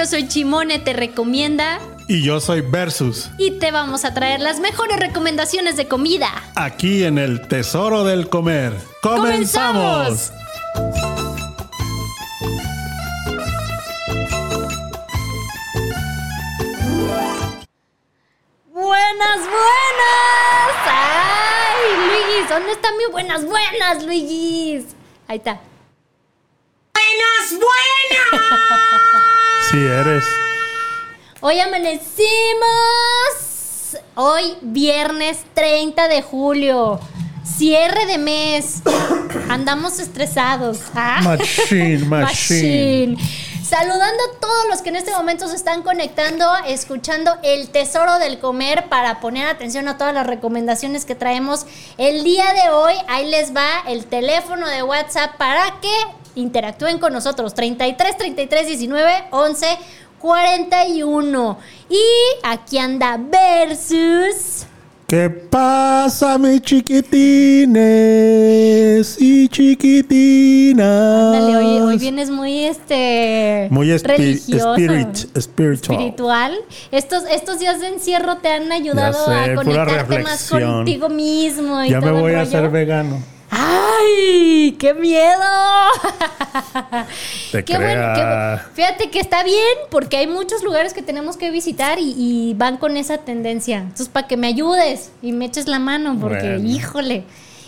Yo soy Chimone, te recomienda. Y yo soy Versus. Y te vamos a traer las mejores recomendaciones de comida. Aquí en el Tesoro del Comer. ¡Comenzamos! ¡Buenas, buenas! ¡Ay, Luis! ¿Dónde están mis buenas, buenas, Luis? Ahí está. ¡Buenas, buenas! Sí, eres. Hoy amanecimos. Hoy, viernes 30 de julio. Cierre de mes. Andamos estresados. Ah. Machine, machine. Saludando a todos los que en este momento se están conectando, escuchando el tesoro del comer para poner atención a todas las recomendaciones que traemos el día de hoy. Ahí les va el teléfono de WhatsApp para que interactúen con nosotros. 33 33 19 11 41. Y aquí anda Versus. ¿Qué pasa, mis chiquitines y chiquitinas? Dale, hoy, hoy vienes muy este Muy religioso, spirit- spiritual. espiritual. Estos, estos días de encierro te han ayudado sé, a conectarte más contigo mismo. Y Ya me todo el voy a hacer vegano. ¡Ay! ¡Qué miedo! Te Qué bueno, qué Fíjate que está bien, porque hay muchos lugares que tenemos que visitar y, y van con esa tendencia. Entonces, para que me ayudes y me eches la mano, porque, Bueno. híjole,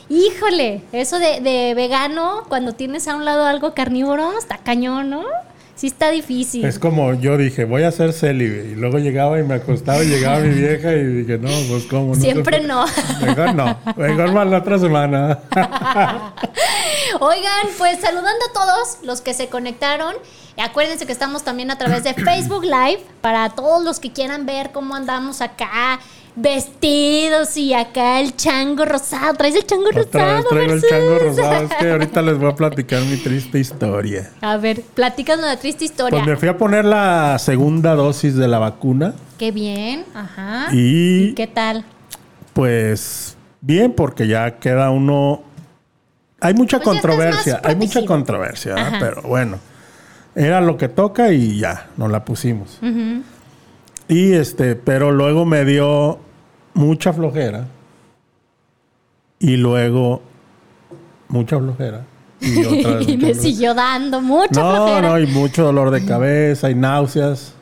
híjole, eso de, de vegano, cuando tienes a un lado algo carnívoro, está cañón, ¿no? Sí está difícil. Es como yo dije, voy a ser célibe. Y luego llegaba y me acostaba y llegaba mi vieja y dije, no, pues cómo. Siempre se- no. Mejor no. Mejor más la otra semana. Oigan, pues saludando a todos los que se conectaron. Acuérdense que estamos también a través de Facebook Live para todos los que quieran ver cómo andamos acá vestidos y acá el chango rosado. ¿Traes el chango Otra rosado? vez traigo el chango rosado. Es que ahorita les voy a platicar mi triste historia. A ver, platícanos la triste historia. Pues me fui a poner la segunda dosis de la vacuna Qué bien, ajá. y ¿Qué tal? pues bien porque ya queda uno... Hay mucha Pues controversia, hay mucha controversia, pero bueno, era lo que toca y ya, nos la pusimos. Y este, pero luego me dio mucha flojera y luego mucha flojera y otra vez y mucha me flojera. siguió dando mucha No, flojera. no, y mucho dolor de cabeza y náuseas.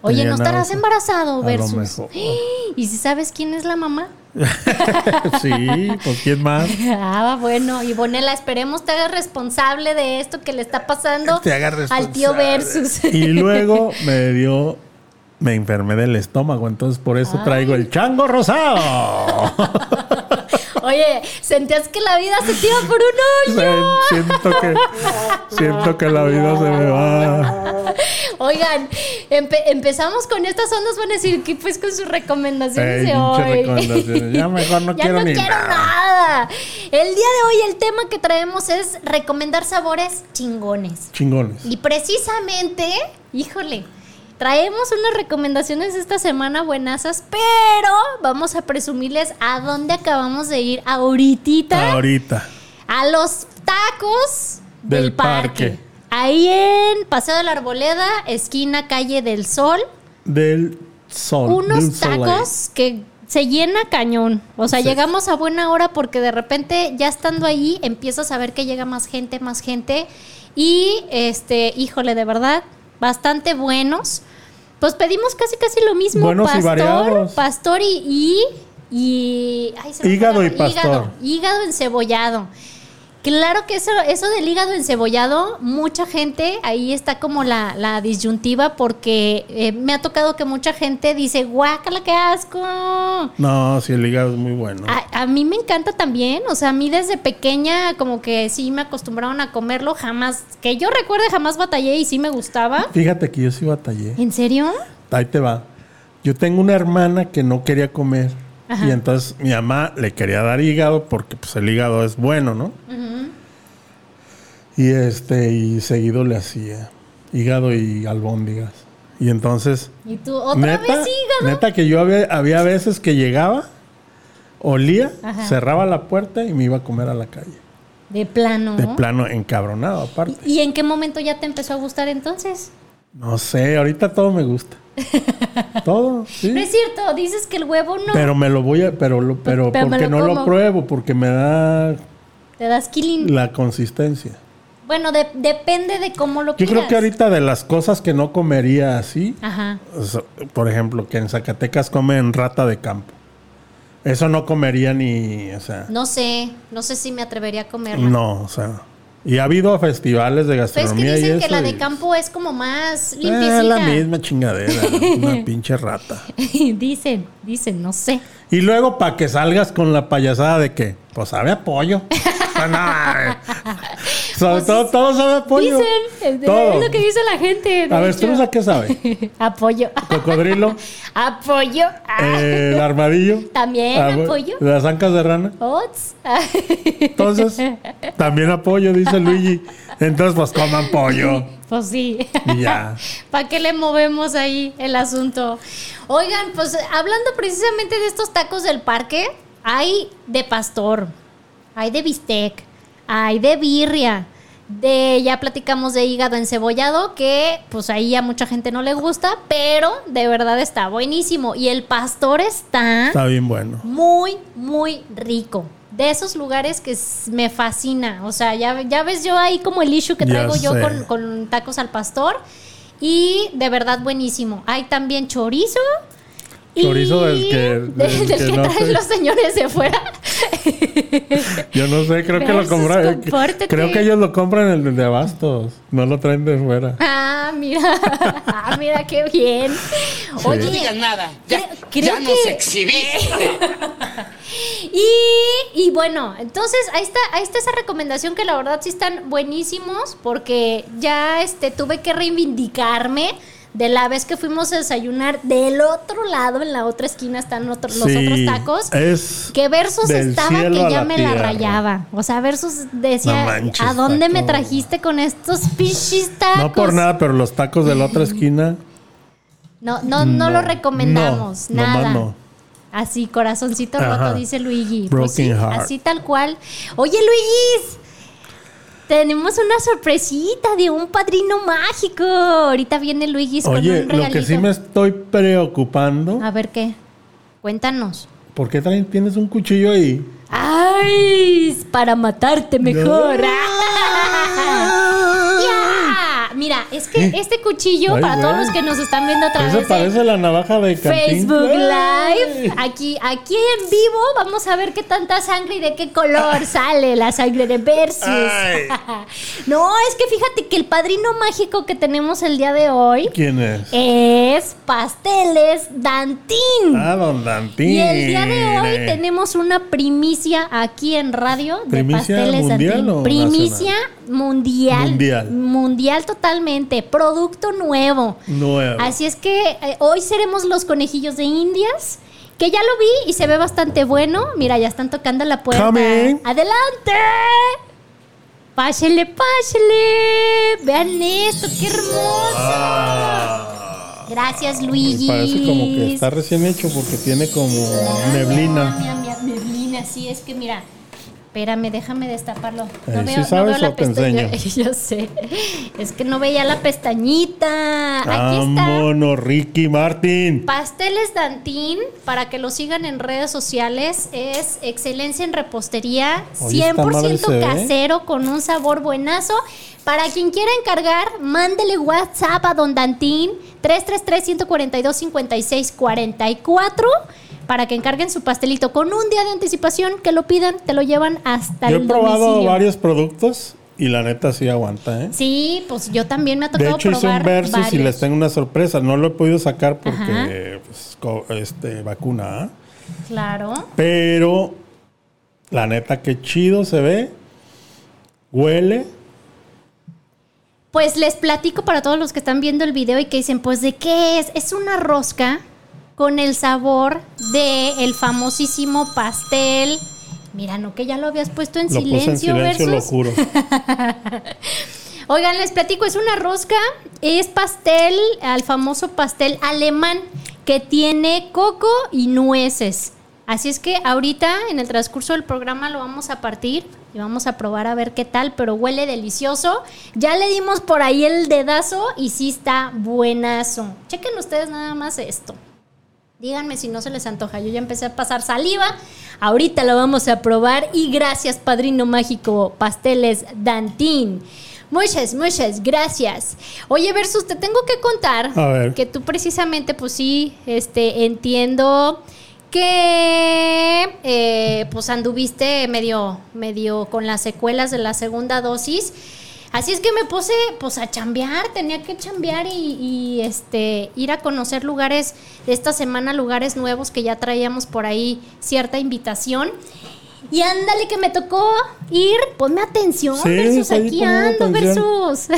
Oye, Tenía ¿no estarás náuseas. embarazado, A lo Versus? mejor. ¿Y si sabes quién es la mamá? sí, pues quién más. Ah, bueno, y Bonela, esperemos te hagas responsable de esto que le está pasando al tío. Versus. Y luego me dio, me enfermé del estómago, entonces por eso traigo el chango rosado. Oye, sentías que la vida se te iba por un hoyo. siento que, siento que la vida se me va. Oigan, empe- empezamos con estas ondas, van a decir que pues con sus recomendaciones Ey, de hoy. recomendaciones. Ya mejor no Ya quiero no ni quiero nada. nada. El día de hoy el tema que traemos es recomendar sabores chingones. Chingones. Y precisamente, híjole, traemos unas recomendaciones esta semana buenazas, pero vamos a presumirles a dónde acabamos de ir ahorita. Ahorita. A los tacos del, Del parque. parque. Ahí en Paseo de la Arboleda, esquina Calle del Sol. Del sol. Unos del soleil. tacos que se llena cañón. O sea, Sí. llegamos a buena hora porque de repente ya estando ahí empiezas a ver que llega más gente, más gente. Y este, híjole, de verdad, bastante buenos. Pues pedimos casi casi lo mismo. Buenos y pastor, variados. pastor y, y, y- ay, se me fue Hígado y pastor. Hígado, hígado encebollado. Claro que eso, eso del hígado encebollado, mucha gente, ahí está como la, la disyuntiva, porque eh, me ha tocado que mucha gente dice, guácala, qué asco. No, sí, el hígado es muy bueno. A, a mí me encanta también, o sea, a mí desde pequeña como que sí me acostumbraron a comerlo, jamás, que yo recuerde, jamás batallé y sí me gustaba. Fíjate que yo sí batallé. ¿En serio? Ahí te va. Yo tengo una hermana que no quería comer. Ajá. Y entonces mi mamá le quería dar hígado porque pues el hígado es bueno, ¿no? Y este, y seguido le hacía hígado y albóndigas. Y entonces, ¿Y tú otra vez hígado? neta que yo había, había veces que llegaba, olía, Ajá. cerraba la puerta y me iba a comer a la calle. De plano. De plano encabronado aparte. ¿Y en qué momento ya te empezó a gustar entonces? No sé, ahorita todo me gusta. todo, sí. No es cierto, dices que el huevo no. Pero me lo voy a, pero, lo- pero, porque lo no lo pruebo, porque me da Te das killing. la consistencia. Bueno, de- depende de cómo lo Yo creo que ahorita de las cosas que no comería así, Ajá. por ejemplo, que en Zacatecas comen rata de campo. Eso no comería ni, o sea, No sé, no sé si me atrevería a comerla. no, o sea. Y ha habido festivales de es que gastronomía y dicen eso. que la de campo es como más Eh, limpiecita. la misma chingadera, una pinche rata. dicen, dicen, no sé. Y luego para que salgas con la payasada de que, pues sabe a pollo. No, Sobre todo, todo sabe a pollo. Dicen, es, Todo. es lo que dice la gente. A ver, hecho. ¿tú a qué sabe? Apoyo. Cocodrilo, Apoyo. Ah, eh, el armadillo. También Ah, apoyo. Las ancas de rana. Ots. Entonces, también apoyo, dice Luigi. Entonces, pues coman pollo. Pues sí. Ya. ¿Para qué le movemos ahí el asunto? Oigan, pues hablando precisamente de estos tacos del parque, hay de pastor, hay de bistec, hay de birria, de ya platicamos de hígado encebollado, que pues ahí a mucha gente no le gusta, pero de verdad está buenísimo. Y el pastor está Está bien bueno. muy, muy rico. De esos lugares que me fascina. O sea, ya, ya ves yo ahí como el issue que traigo yo con, con tacos al pastor. Y de verdad buenísimo. Hay también chorizo. y- Chorizo del que- del, del del que que no traen los señores de fuera. Yo no sé, creo que lo compran. Creo que ellos lo compran en el de Abastos. No lo traen de fuera. Ah, mira. Ah, mira qué bien. Oye, No digas nada. Ya, creo- creo ya nos que- exhibiste. Y, y bueno, entonces ahí está, ahí está esa recomendación que la verdad sí están buenísimos porque ya este, tuve que reivindicarme de la vez que fuimos a desayunar del otro lado, en la otra esquina están los Sí, otros tacos. Es Que Versus estaba que ya la me la rayaba. O sea, Versus decía, No manches, ¿a dónde me trajiste con estos pinches tacos? No por nada, pero los tacos de la otra esquina. No, no, no, lo recomendamos, no, nada. no. Así, corazoncito Ajá. roto, dice Luigi. Pues sí, heart. así tal cual. Oye, Luigi, tenemos una sorpresita de un padrino mágico. Ahorita viene Luigi con Oye, un lo que sí me estoy preocupando. A ver qué. Cuéntanos. ¿Por qué traen, tienes un cuchillo ahí? ¡Ay! Para matarte mejor. Ah. Mira, es que este cuchillo, Ay, para todos los que nos están viendo a través Eso de parece la navaja de Facebook. Live. Aquí, aquí en vivo vamos a ver qué tanta sangre y de qué color sale la sangre de Versus. No, es que fíjate que el padrino mágico que tenemos el día de hoy ¿Quién es? es Pasteles Dantín. Ah, don Dantín. Y el día de hoy tenemos una primicia aquí en radio de ¿Primicia Pasteles mundial Dantín. o Primicia mundial. Mundial. Mundial totalmente. Producto nuevo. Nuevo. Así es que eh, hoy seremos los conejillos de Indias. Que ya lo vi y se ve bastante bueno. Mira, ya están tocando la puerta. Coming. ¡Adelante! Pásele, pásele. Vean esto, qué hermoso. Gracias, Luigi. Ah. Parece como que está recién hecho porque tiene como neblina. Mira, mira, mira, neblina, sí, es que mira. Espérame, déjame destaparlo. Eh, ¿sí sabes o te pestaña. enseño? Yo sé. Es que no veía la pestañita. Aquí está. Vámonos, Ricky Martin. Pasteles Dantín, para que lo sigan en redes sociales, es excelencia en repostería, Oye, esta madre 100% se ve. casero, con un sabor buenazo. Para quien quiera encargar, mándele WhatsApp a Don Dantín, 333-142-5644, para que encarguen su pastelito con un día de anticipación, que lo pidan, te lo llevan hasta Yo he el probado domicilio. varios productos y la neta sí aguanta, ¿eh? Sí, pues yo también me ha De tocado hecho, hice probar un versus y les tengo una sorpresa. No lo he podido sacar porque, pues, este, vacuna. ¿ah? Claro. Pero, la neta, qué chido se ve. Huele. Pues les platico para todos los que están viendo el video y que dicen, pues ¿de qué es? Es una rosca con el sabor de el famosísimo pastel. Mira, no que ya lo habías puesto en Lo puse en silencio, silencio, lo juro. Oigan, les platico, es una rosca, es pastel, al famoso pastel alemán que tiene coco y nueces. Así es que ahorita en el transcurso del programa lo vamos a partir y vamos a probar a ver qué tal, pero huele delicioso. Ya le dimos por ahí el dedazo y sí está buenazo. Chequen ustedes nada más esto. Díganme si no se les antoja. Yo ya empecé a pasar saliva. Ahorita lo vamos a probar. Y gracias, Padrino Mágico Pasteles Dantín. Muchas, muchas gracias. Oye, Versus, te tengo que contar A ver. que tú precisamente, pues sí, este, entiendo que eh, pues anduviste medio, medio con las secuelas de la segunda dosis. Así es que me puse pues a chambear, tenía que chambear y, y, este ir a conocer lugares de esta semana, lugares nuevos que ya traíamos por ahí cierta invitación. Y ándale que me tocó ir, ponme atención, Sí, versus aquí ando, versus.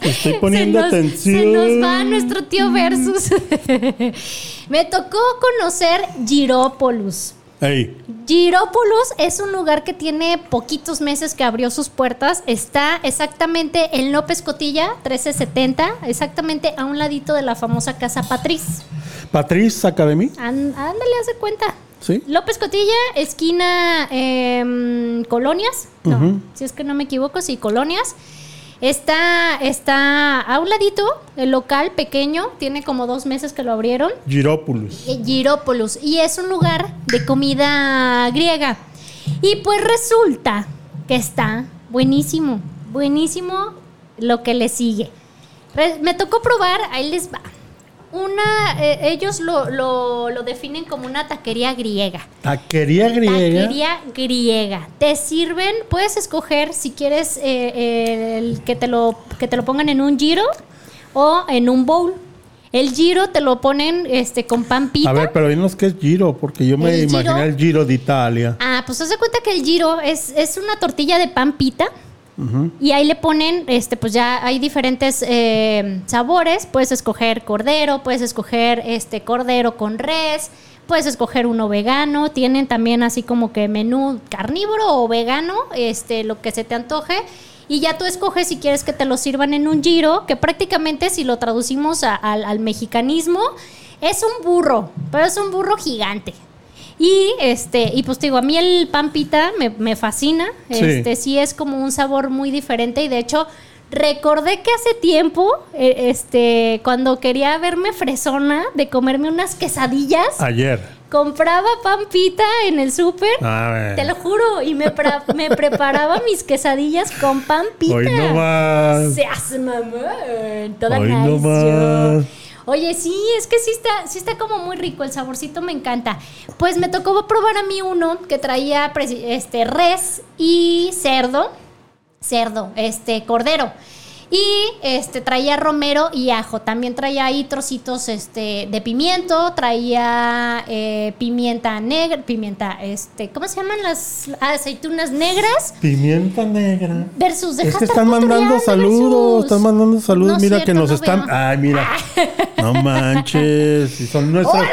Estoy poniendo se nos, atención. Se nos va nuestro tío versus. me tocó conocer Girópolis. Ey, Girópolis es un lugar que tiene poquitos meses que abrió sus puertas. Está exactamente en López Cotilla, 1370, exactamente a un ladito de la famosa Casa Patriz. Patrice Academy. Án- ándale, hace cuenta. Sí. López Cotilla, esquina em, Colonias. No, si es que no me equivoco, sí, Colonias. Está, está a un ladito, el local pequeño, tiene como dos meses que lo abrieron. Girópolis. eh, Girópolis. Y es un lugar de comida griega. Y pues resulta que está buenísimo, buenísimo lo que le sigue. Me tocó probar, ahí les va. Una, eh, ellos lo, lo- lo definen como una taquería griega. Taquería griega. Taquería griega. Te sirven, puedes escoger si quieres eh, eh, el que, te lo, que te lo pongan en un giro o en un bowl. El giro te lo ponen este, con pan pita. A ver, pero dinos qué es giro, porque yo me El imaginé giro- el giro de Italia. Ah, pues haz de cuenta que el giro es, es una tortilla de pan pita. Y ahí le ponen, este, pues ya hay diferentes eh, sabores. Puedes escoger cordero, puedes escoger este cordero con res, puedes escoger uno vegano. Tienen también así como que menú carnívoro o vegano, este, lo que se te antoje. Y ya tú escoges si quieres que te lo sirvan en un giro, que prácticamente si lo traducimos al mexicanismo, es un burro, pero es un burro gigante. Y este, y pues te digo, a mí el pan pita me, me fascina. Sí. Este, sí es como un sabor muy diferente. Y de hecho, recordé que hace tiempo, eh, este, cuando quería verme fresona de comerme unas quesadillas, Ayer. compraba pan pita en el súper. A ver. Te lo juro, y me, me preparaba mis quesadillas con pan pita. Hoy no más. Mamón. Toda Hoy nice no yo. Oye, sí, es que sí está, sí está como muy rico, el saborcito me encanta. Pues me tocó probar a mí uno que traía este res y cerdo, cerdo, este cordero. Y este traía romero y ajo. También traía ahí trocitos este, de pimiento, traía eh, pimienta negra, pimienta, este, ¿cómo se llaman las aceitunas negras? Pimienta negra. Versus, Es que están mandando saludos, versus. están mandando saludos. No, mira cierto, que nos no están. veo. Ay, mira. No manches. Y son nuestros, ¡Hola!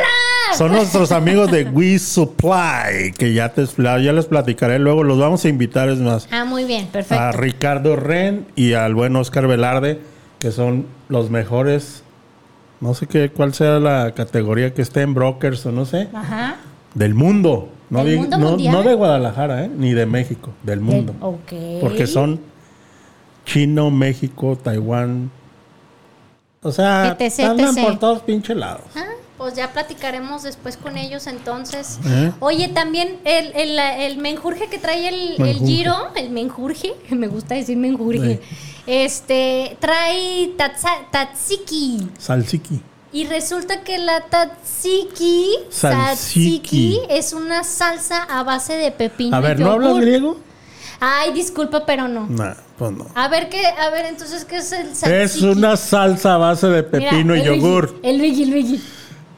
Son nuestros amigos de We Supply, que ya te ya les platicaré luego. Los vamos a invitar, es más, Ah, muy bien, perfecto. a Ricardo Ren y al buen Oscar Velarde, que son los mejores. No sé qué, cuál sea la categoría que esté en brokers o no sé. Ajá. Del mundo. No, ¿Del di- mundo no, de Guadalajara, ¿eh? ni de México, del mundo. Ok. Porque son Chino, México, Taiwán. O sea, etc, andan etc. por todos pinche lados. Ah, pues ya platicaremos después con ellos entonces. ¿Eh? Oye, también el, el, el menjurje que trae el, el giro, el menjurje, me gusta decir menjurje, este, trae tatsa- tatsiki. Salsiki. Y resulta que la tatsiki, Salsiki. tatsiki es una salsa a base de pepino. A ver, ¿no hablas griego? Ay, disculpa, pero no. Nah, pues no. A ver, ¿qué? A ver, entonces, ¿qué es el tatsiki? Es una salsa a base de Mira, pepino y yogur. El Luigi, el Luigi.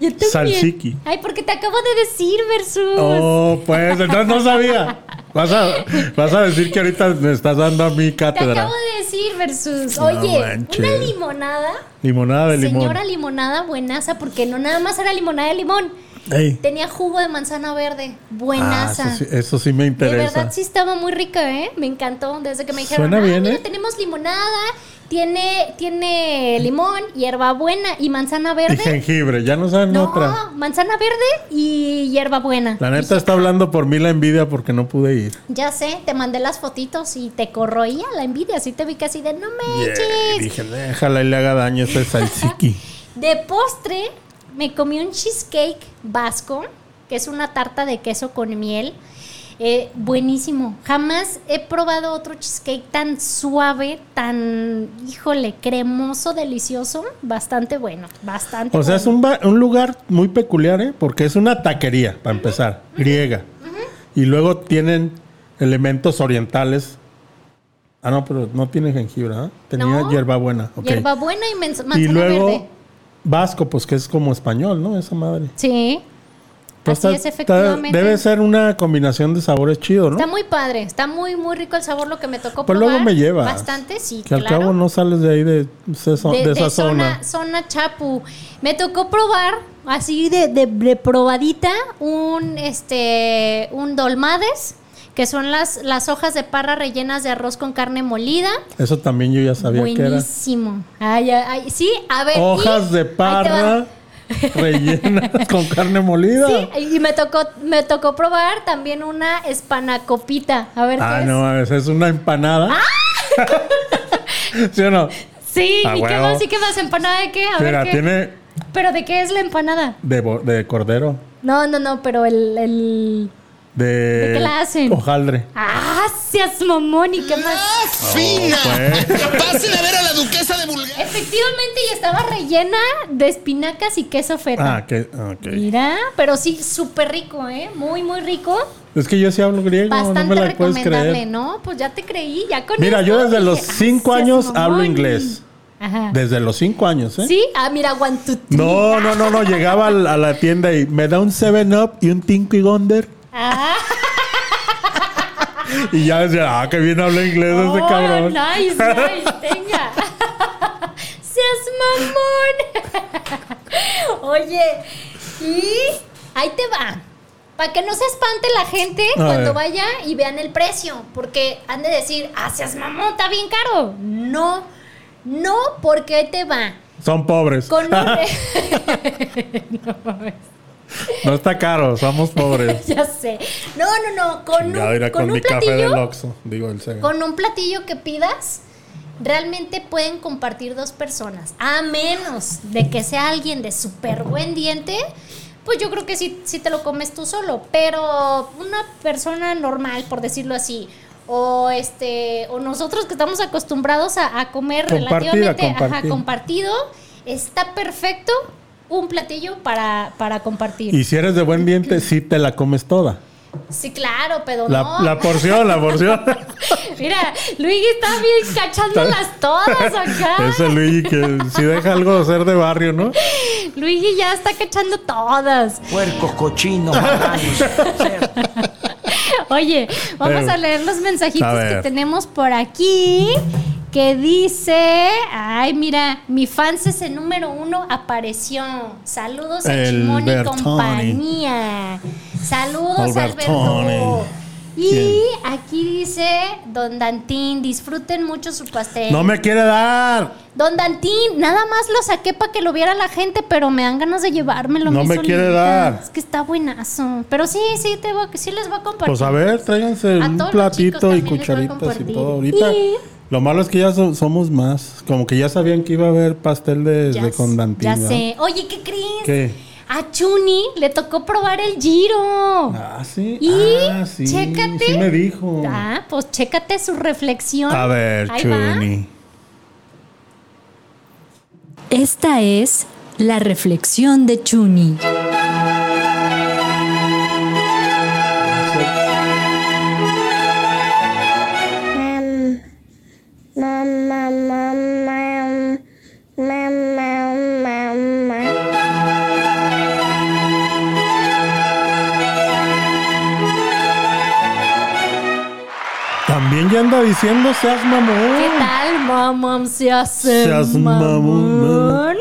Yo también. Salsiki. Ay, porque te acabo de decir, Versus. Oh, pues entonces no sabía. Vas a, vas a decir que ahorita me estás dando a mi te cátedra. acabo de decir, Versus. Oye, una limonada. Limonada de limón. Señora limonada buenaza, porque no nada más era limonada de limón. Ey. Tenía jugo de manzana verde. Ah, Buenaza. eso, sí, eso sí me De interesa. verdad sí estaba muy rica, ¿eh? Me encantó. Desde que me dijeron, Suena "Ah, bien, mira, ¿eh? tenemos limonada Tiene, tiene limón, hierbabuena y manzana Y verde. jengibre, ya no saben No, otra. manzana verde y hierbabuena. La neta está hablando por mí la envidia porque no pude ir. Ya sé, te mandé las fotitos y te corroía la envidia. Así te vi casi de no me Yeah, eches. dije, déjala y le haga daño a ese salsiki. De postre, me comí un cheesecake vasco, que es una tarta de queso con miel. Eh, buenísimo. Jamás he probado otro cheesecake tan suave, tan, híjole, cremoso, delicioso. Bastante bueno, bastante O sea, es un, un lugar muy peculiar, ¿eh? Porque es una taquería, para empezar, griega. Y luego tienen elementos orientales. Ah, no, pero no tiene jengibre, ¿ah? Tenía No. hierbabuena. Hierbabuena y manzana Y luego verde. vasco, pues que es como español, ¿no? Esa madre. Sí. Pues Así está- es, está- efectivamente. debe ser una combinación de sabores chido, ¿no? Está muy padre, está muy, muy rico el sabor, lo que me tocó Pues probar. luego me lleva. Bastante, sí, Que al claro. cabo no sales de ahí de, esa- de, de de esa zona, zona. zona Chapu. Me tocó probar así de, de- probadita un este un dolmades, que son las, las hojas de parra rellenas de arroz con carne molida. Eso también yo ya sabía que era. Buenísimo. Ay, ay. Sí, a ver. y- Hojas de parra. rellenas con carne molida. Sí, y me tocó, me tocó probar también una espanacopita. A ver Ah, qué es. no, esa es una empanada. ¿Sí o no? Sí, Ah, ¿y qué más? ¿Y qué más? ¿Empanada de qué? A Mira, ver qué. tiene ¿Pero de qué es la empanada? de, de cordero. No, no, no, pero el. el... De, ¿De qué la hacen? Hojaldre. ¡Ah! Seas mamón y qué más. ¡Fina! pues. Pasen a ver a la duquesa de Bulgaria. Efectivamente, y estaba rellena de espinacas y queso feta. Ah, que, ok. Mira, pero sí, súper rico, ¿eh? Muy, muy rico. Es que yo sí hablo griego, Bastante no me la puedes recomendable, creer. ¿no? Pues ya te creí, ya con Mira, esto yo desde dije, los "Ah, cinco años mamón". hablo inglés. Ajá. Desde los cinco años, ¿eh? Sí, ah, mira, one, two, three. No, no, no, no. Llegaba a la tienda y me da un 7-Up y un Tinky Gonder. Ah, Y ya decía, ah, que bien habla inglés oh, este cabrón. nice, nice, tenga. Seas mamón. Oye, y ahí te va. Para que no se espante la gente A cuando ver. vaya y vean el precio. Porque han de decir, ah, seas mamón, está bien caro. No, no, porque ahí te va. Son pobres. Con un... No está caro, somos pobres. ya sé. No, no, no. Con un, con con un mi café platillo. del Oxxo, digo el Sega. Con un platillo que pidas, realmente pueden compartir dos personas. A menos de que sea alguien de súper buen diente, pues yo creo que sí, sí te lo comes tú solo. Pero una persona normal, por decirlo así, o este, o nosotros que estamos acostumbrados a, a comer relativamente ajá, compartido, está perfecto un platillo para, para compartir. Y si eres de buen diente, sí te la comes toda. Sí, claro, pero La, no. la porción, la porción. Mira, Luigi está bien cachándolas todas acá. Ese Luigi que si deja algo de ser de barrio, ¿no? Luigi ya está cachando todas. Puercos, cochinos. Oye, vamos Eh, a leer los mensajitos que tenemos por aquí. Que dice, ay, mira, mi fans ese número uno apareció. Saludos a El Chimón y Bertoni. compañía. Saludos. Alberto. Y aquí dice Don Dantín, disfruten mucho su pastel. No me quiere dar. Don Dantín, nada más lo saqué para que lo viera la gente, pero me dan ganas de llevármelo. No me quiere dar. Es que está buenazo. Pero sí, sí, te voy, sí les voy a compartir. Pues a ver, tráiganse A un platito y cucharitas y todo. Ahorita, Y- lo malo es que ya so- somos más. Como que ya sabían que iba a haber pastel de, Ya de sé, con Dantín, Ya ¿verdad? sé. Oye, ¿qué crees? ¿Qué? A Chuni le tocó probar el giro. Ah, sí. Y ah, sí. chécate. Sí me dijo. Ah, pues chécate su reflexión. A ver, Ahí va. Chuni. Esta es la reflexión de Chuni. Ya anda diciendo seas mamón. ¿Qué tal, mamón? Se hace Seas mamón.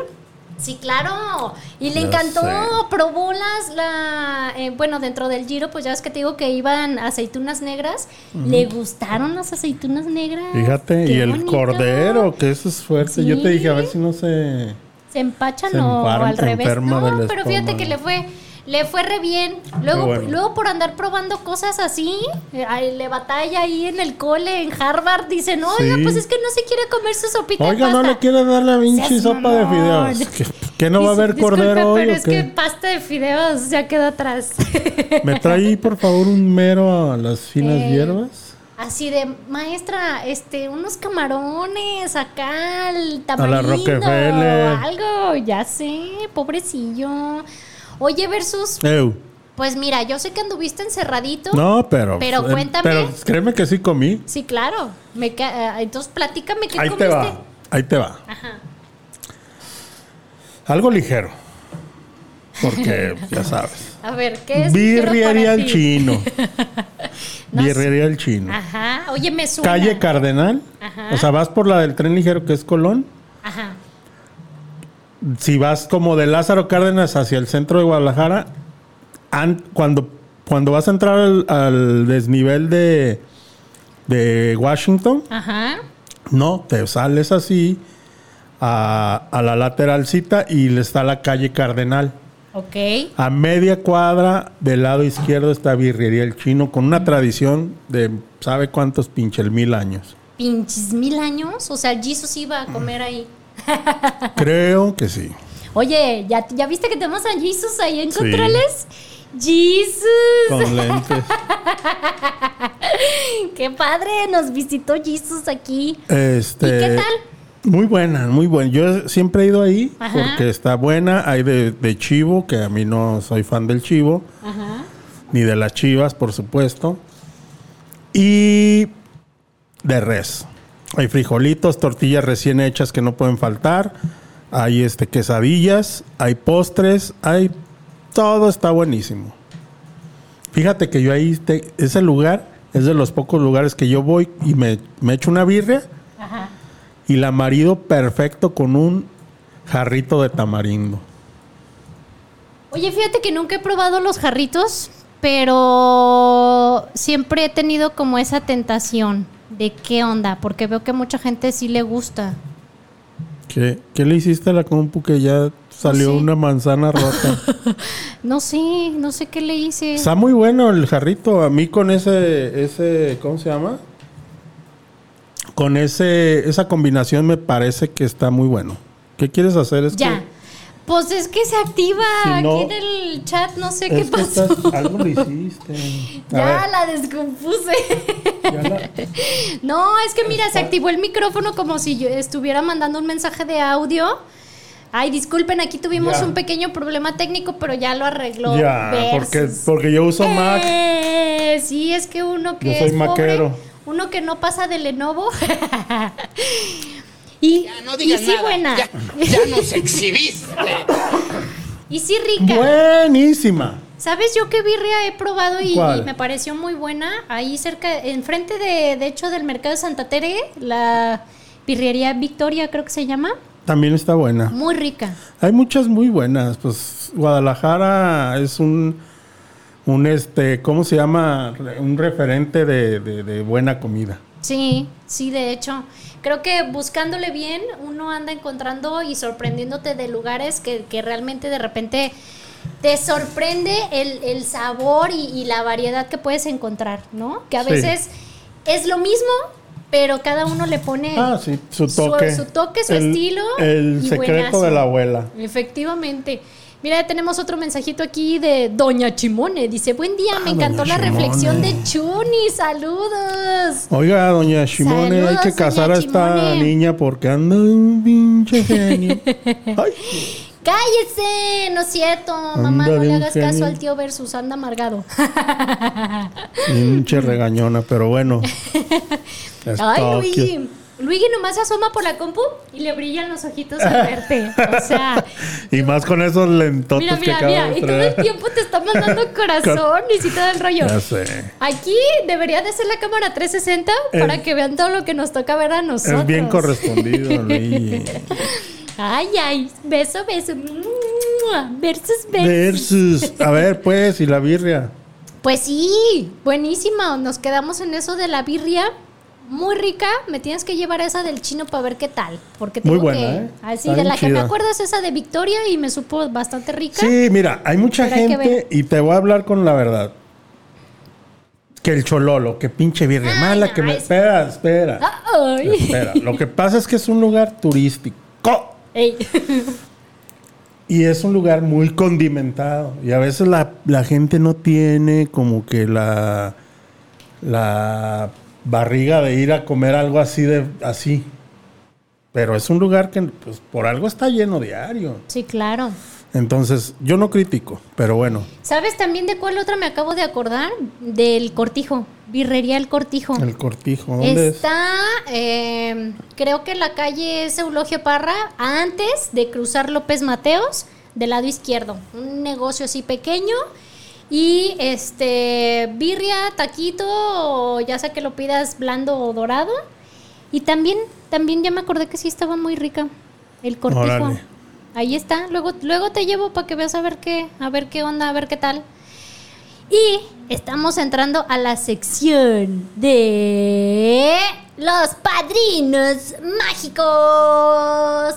Sí, claro. Y le Ya encantó, sé. probó las, la, eh, bueno, dentro del giro, pues ya ves que te digo que iban aceitunas negras. Le gustaron las aceitunas negras. Fíjate, Qué y el cordero, que eso es fuerte. Yo te dije, a ver si no se... Se empachan Se o, al revés. No, pero fíjate que le fue, le fue re bien. Luego, bueno. luego por andar probando cosas así, eh, le batalla ahí en el cole, en Harvard, dicen, oiga, Sí. pues es que no se quiere comer su sopita Oiga, de no le quiere dar la pinche Seas sopa de fideos. ¿Que, que no va a haber "Disculpe, cordero hoy pero o es que pasta de fideos ya quedó atrás. ¿Me trae por favor, un mero a las finas Eh, hierbas? Así de, maestra, este, unos camarones acá, el la tamarindo, Rockefeller. algo, ya sé, pobrecillo. Oye, versus, Eu. pues mira, yo sé que anduviste encerradito. No, pero... Pero eh, cuéntame. Pero créeme que sí comí. Sí, claro. Me ca- eh, entonces, platícame qué Ahí comiste. te va. Ahí te va. Ajá. Algo ligero. Porque, ya sabes. A ver, ¿qué es? Birrería ti? chino. No Birrería el chino. Ajá. Oye, me suena. Calle Cardenal. Ajá. O sea, vas por la del tren ligero que es Colón. Ajá. Si vas como de Lázaro Cárdenas hacia el centro de Guadalajara, an- cuando, cuando vas a entrar al, al desnivel de, de Washington, Ajá. no, te sales así a, a la lateralcita y le está la calle Cardenal. Ok. A media cuadra del lado izquierdo está Birrería el Chino con una tradición de sabe cuántos pinches mil años. Pinches mil años. O sea, Jesus iba a comer ahí. Creo que sí. Oye, ¿ya, ¿ya viste que tenemos a Jesus ahí en Sí. controles? Jesus. Con lentes. Qué padre, nos visitó Jesus aquí. Este, ¿Y qué tal? Muy buena, muy buena. Yo siempre he ido ahí Ajá. porque está buena. Hay de, de chivo, que a mí no soy fan del chivo, Ajá. ni de las chivas, por supuesto. Y de res. Hay frijolitos, tortillas recién hechas que no pueden faltar. Hay este quesadillas, hay postres, hay todo está buenísimo. Fíjate que yo ahí te- ese lugar es de los pocos lugares que yo voy y me, me echo una birria Ajá. y la marido perfecto con un jarrito de tamarindo. Oye, fíjate que nunca he probado los jarritos, pero siempre he tenido como esa tentación de qué onda, porque veo que mucha gente sí le gusta. ¿Qué, qué le hiciste a la compu que ya salió sé. una manzana rota? No sé, no sé qué le hice. Está muy bueno el jarrito. A mí con ese, ese, ¿cómo se llama? Con ese, esa combinación me parece que está muy bueno. ¿Qué quieres hacer? Es Ya. Pues es que se activa Si no- aquí en el chat, no sé qué pasó. estás- algo lo hiciste. A Ya ver, la descompuse. ya la- No, es que mira, se activó el micrófono como si yo estuviera mandando un mensaje de audio. Ay, disculpen, aquí tuvimos Ya. un pequeño problema técnico, pero ya lo arregló. ya, porque, porque yo uso Mac. Eh, sí, es que uno que Yo soy es pobre, maquero. uno que no pasa de Lenovo. y, Ya no y sí nada. buena. Ya, ya nos exhibiste. Y sí rica. Buenísima. ¿Sabes yo qué birria he probado y, y me pareció muy buena? Ahí cerca, enfrente de, de hecho, del mercado de Santa Tere, la birrería Victoria creo que se llama. También está buena. Muy rica. Hay muchas muy buenas. Pues Guadalajara es un, un este, ¿cómo se llama? Un referente de, de- de buena comida. Sí, sí, de hecho. Creo que buscándole bien, uno anda encontrando y sorprendiéndote de lugares que, que realmente de repente te sorprende el, el sabor y, y la variedad que puedes encontrar, ¿no? Que a Sí. veces es lo mismo, pero cada uno le pone Ah, sí, su toque. su, toque, su El- estilo. El y secreto buenazo. de la abuela. Efectivamente. Mira, tenemos otro mensajito aquí de Doña Chimone. Dice, buen día, me Ah, encantó Doña la reflexión Chimone. de Chuni. Saludos. Oiga, doña Shimone, hay que casar a esta Chimone. niña porque anda un pinche genio. Ay, Cállese, no es cierto. Mamá, Anda no le hagas caso al tío versus anda amargado. pinche regañona, pero bueno. Ay, Tokio. Luigi. Nomás se asoma por la compu y le brillan los ojitos al verte. O sea, Y más con esos lentotos mira, mira, mira. de Y todo el tiempo te está mandando corazón y si te da el rollo. Ya sé. Aquí debería de ser la cámara 360 para que vean todo lo que nos toca ver a nosotros. Es bien correspondido, Luigi. Ay, ay, beso, beso. Versus versus. Versus. A ver, pues, y la birria. Pues sí, buenísima. Nos quedamos en eso de la birria. Muy rica, me tienes que llevar esa del chino para ver qué tal. Porque Muy tengo buena, que. ¿eh? Así, Está de la que me acuerdo es esa de Victoria y me supo bastante rica. Sí, mira, hay mucha hay gente, y te voy a hablar con la verdad. Que el chololo, que pinche Ay, mala, no, que me. es- Espera, espera. Espera. Lo que pasa es que es un lugar turístico. Ey. Y es un lugar muy condimentado. Y a veces la, la gente no tiene como que la, la barriga de ir a comer algo así de así. Pero es un lugar que pues, por algo está lleno diario. Sí, claro. Entonces, yo no critico, pero bueno, ¿Sabes también de cuál otra me acabo de acordar? Del Cortijo. Birrería El Cortijo. el cortijo, ¿dónde es? Está, eh, creo que la calle es Eulogio Parra, antes de cruzar López Mateos, del lado izquierdo. Un negocio así pequeño. Y este, birria, taquito, o ya sea que lo pidas blando o dorado. Y también, también ya me acordé que sí estaba muy rica. El cortijo. Ahí está. Luego, luego te llevo para que veas a ver qué, a ver qué onda, a ver qué tal. Y estamos entrando a la sección de los padrinos mágicos.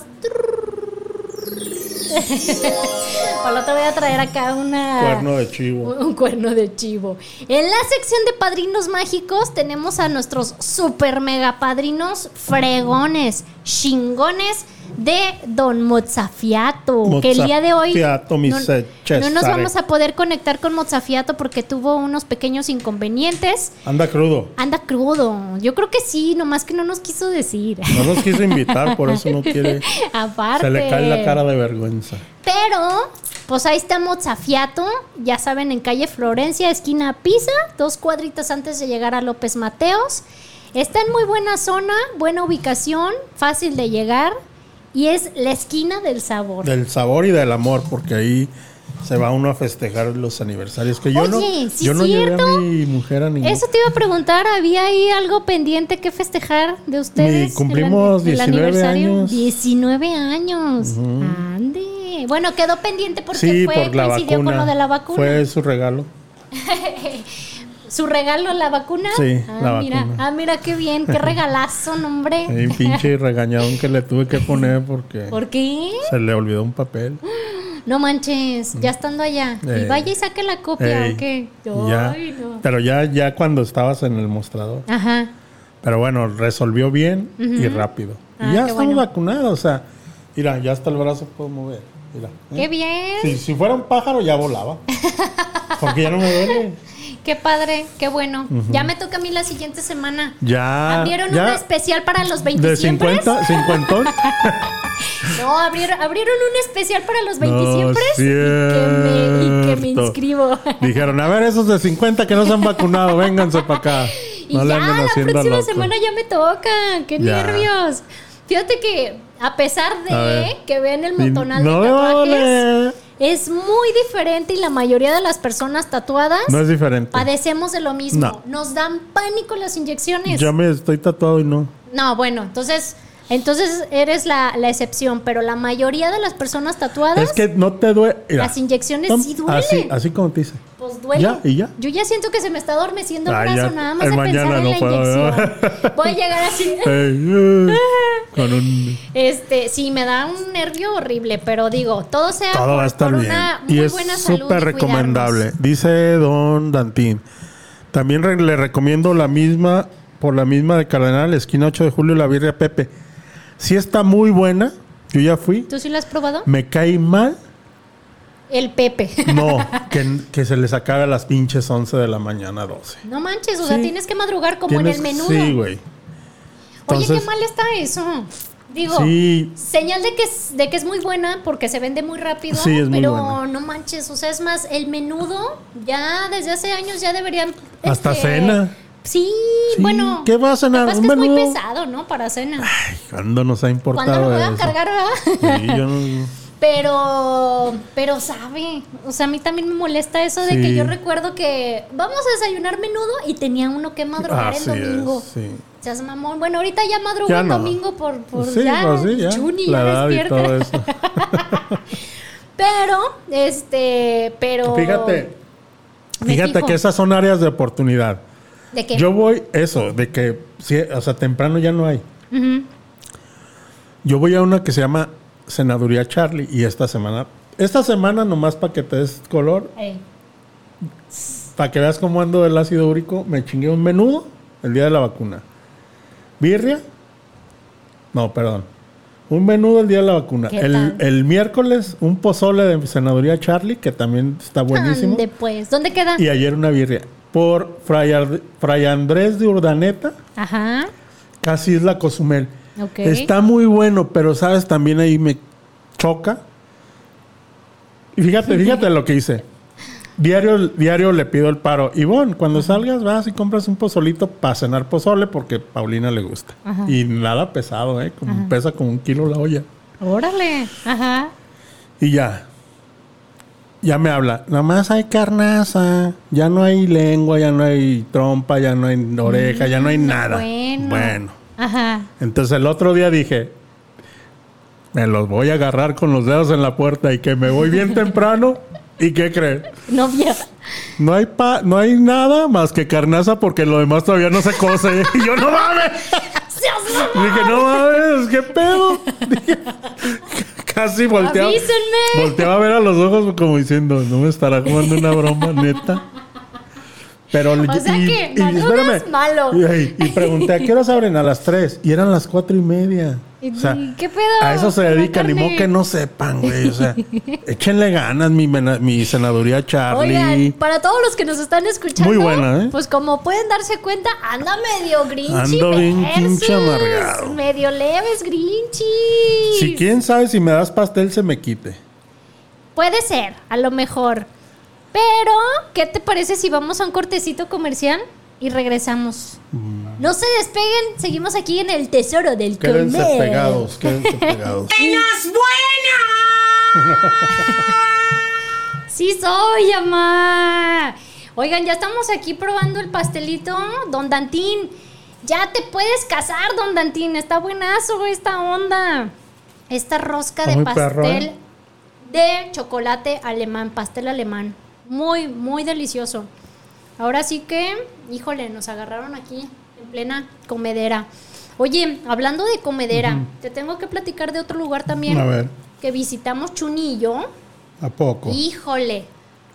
Para te voy a traer acá una Cuerno de chivo. un cuerno de chivo. En la sección de padrinos mágicos tenemos a nuestros super mega padrinos fregones, chingones de Don Mozafiato. Que el día de hoy no, no nos vamos a poder conectar con Mozafiato porque tuvo unos pequeños inconvenientes. Anda crudo. Anda crudo. Yo creo que sí, nomás que no nos quiso decir. No nos quiso invitar, por eso no quiere. Aparte. Se le cae la cara de vergüenza. Pero, pues ahí está Mozafiato, ya saben, en calle Florencia, esquina Pisa, dos cuadritos antes de llegar a López Mateos. Está en muy buena zona, buena ubicación, fácil de llegar y es la esquina del sabor. Del sabor y del amor, porque ahí se va uno a festejar los aniversarios. Que yo no, Oye, ¿sí yo no llevé a mi mujer a ningún. Eso te iba a preguntar, ¿había ahí algo pendiente que festejar de ustedes? Mi- cumplimos El an- el 19 aniversario? años. 19 años. Ande. Bueno, quedó pendiente porque sí, fue, por la coincidió vacuna. con lo de la vacuna. Fue su regalo. ¿Su regalo, la vacuna? Sí, ah, la mira, vacuna. Ah, mira qué bien, qué regalazo, no, hombre. Hay un pinche regañadón que le tuve que poner porque ¿Por qué? se le olvidó un papel. No manches, ya estando allá. y vaya y saque la copia, ¿o qué? y ya. Ay, no. Pero ya, ya cuando estabas en el mostrador. Ajá. Pero bueno, resolvió bien y rápido. Ah, y ya qué estamos bueno. vacunados. O sea, mira, ya hasta el brazo puedo mover. Mira. ¿eh? Qué bien. Si, si fuera un pájaro ya volaba. Porque ya no me duele. Qué padre, qué bueno. Ya me toca a mí la siguiente semana. Ya. ¿Abrieron ya un especial para los 20 De 50, 50. No, abrieron, abrieron un especial para los 20 No, y, que me, y que me cierto. inscribo. Dijeron, a ver, esos de 50 que no se han vacunado, vénganse para acá. Y No ya, la próxima loco. semana ya me toca. ¡Qué Ya. nervios! Fíjate que, a pesar de que ven el montonal de tatuajes. Es muy diferente y la mayoría de las personas tatuadas No es diferente. padecemos de lo mismo. No. Nos dan pánico las inyecciones. Yo me estoy tatuado y no. No, bueno, entonces, entonces eres la, la excepción, pero la mayoría de las personas tatuadas, Es que no te duele. Las inyecciones tom- sí duelen. Así, así como te dice. pues duele. Ya, ¿y ya? Yo ya siento que se me está adormeciendo el Ah, brazo ya. nada más El de pensar en no la inyección. Voy a llegar así. Ey, con un. Este, sí, me da un nervio horrible, pero digo, todo sea Todo por, va a estar por bien. una Y muy es buena salud. súper recomendable. Dice Don Dantín. También re- le recomiendo la misma, por la misma de Cardenal, esquina 8 de julio, la birria Pepe. Sí está muy buena. Yo ya fui. ¿Tú sí lo has probado? Me cae mal. El Pepe. No, que, que se les acabe a las pinches 11 de la mañana, 12. No manches, o sea, tienes que madrugar como en el menudo. Sí, güey. Oye, qué mal está eso. Digo, Sí. señal de que, es, de que es muy buena porque se vende muy rápido, Sí, es muy pero buena. no manches, o sea, es más, el menudo ya desde hace años ya deberían... Hasta este, cena. Sí, Sí, bueno. ¿qué vas a cenar? capaz ¿Un que es muy pesado, ¿no? Para cena. Ay, ¿Cuándo nos ha importado ¿Cuándo lo voy a cargar, verdad? Sí, yo no- Pero, pero sabe, o sea, a mí también me molesta eso de Sí. que yo recuerdo que vamos a desayunar menudo y tenía uno que madrugar Así el domingo. es, sí. Seas mamón. Bueno, ahorita ya madrugo Ya el no. domingo por, por Sí, ya, pues sí, ya. Chuni, la todo eso. Pero, este, pero. Fíjate, fíjate fijo. que esas son áreas de oportunidad. ¿De qué? Yo voy, eso, de que, sí, o sea, temprano ya no hay. Yo voy a una que se llama Senaduría Charlie y esta semana, esta semana nomás para que te des color, para que veas cómo ando del ácido úrico, me chingué un menudo el día de la vacuna. Birria, no, perdón. Un menudo el día de la vacuna. ¿Qué El, el miércoles un pozole de Senaduría Charlie, que también está buenísimo. Ande, pues. ¿Dónde queda? Y ayer una birria. Por Fray, Ar- Fray Andrés de Urdaneta, Ajá. casi Isla Cozumel. Ok. Está muy bueno, pero sabes, también ahí me choca. Y fíjate, fíjate lo que hice. Diario, diario le pido el paro. Ivonne, cuando salgas vas y compras un pozolito para cenar pozole porque Paulina le gusta. Y nada pesado, ¿eh? Como pesa como un kilo la olla. Órale. Ajá. Y ya. Ya me habla. Nada más hay carnaza. Ya no hay lengua, ya no hay trompa, ya no hay oreja, ya no hay nada. Bueno. Bueno. Ajá. Entonces el otro día dije, me los voy a agarrar con los dedos en la puerta y que me voy bien temprano. ¿Y qué creen? Novia. No hay pa no hay nada más que carnaza porque lo demás todavía no se cose. Y yo no mames. ¡Seas Dije, no mames, qué pedo. Dije, Casi volteaba. Avísenme. Volteaba a ver a los ojos como diciendo, no me estará jugando una broma, neta. Pero O sea que Manudo es malo. Y, y pregunté, ¿a qué horas abren? A las 3. Y eran las cuatro y media. ¿Y O sea, qué pedo A eso se dedican, ni modo que no sepan, güey. O sea, échenle ganas, mi, senaduría Charlie. Oigan, para todos los que nos están escuchando, Muy buena, ¿eh? pues como pueden darse cuenta, anda medio grinchy. Ando bien pinche amargado. Medio leves grinchy. Si quién sabe si me das pastel se me quite. Puede ser, a lo mejor. Pero, ¿qué te parece si vamos a un cortecito comercial y regresamos? Mm. No se despeguen, seguimos aquí en el tesoro del Quédense comer. pegados, quédense pegados. Sí soy, mamá. Oigan, ya estamos aquí probando el pastelito, don Dantín. Ya te puedes casar, don Dantín. Está buenazo esta onda. Esta rosca Está de pastel perro, ¿eh? de chocolate alemán, pastel alemán. Muy, muy delicioso. Ahora sí que, híjole, nos agarraron aquí en plena comedera. Oye, hablando de comedera, te tengo que platicar de otro lugar también A ver. que visitamos Chunillo. ¿A poco? Híjole,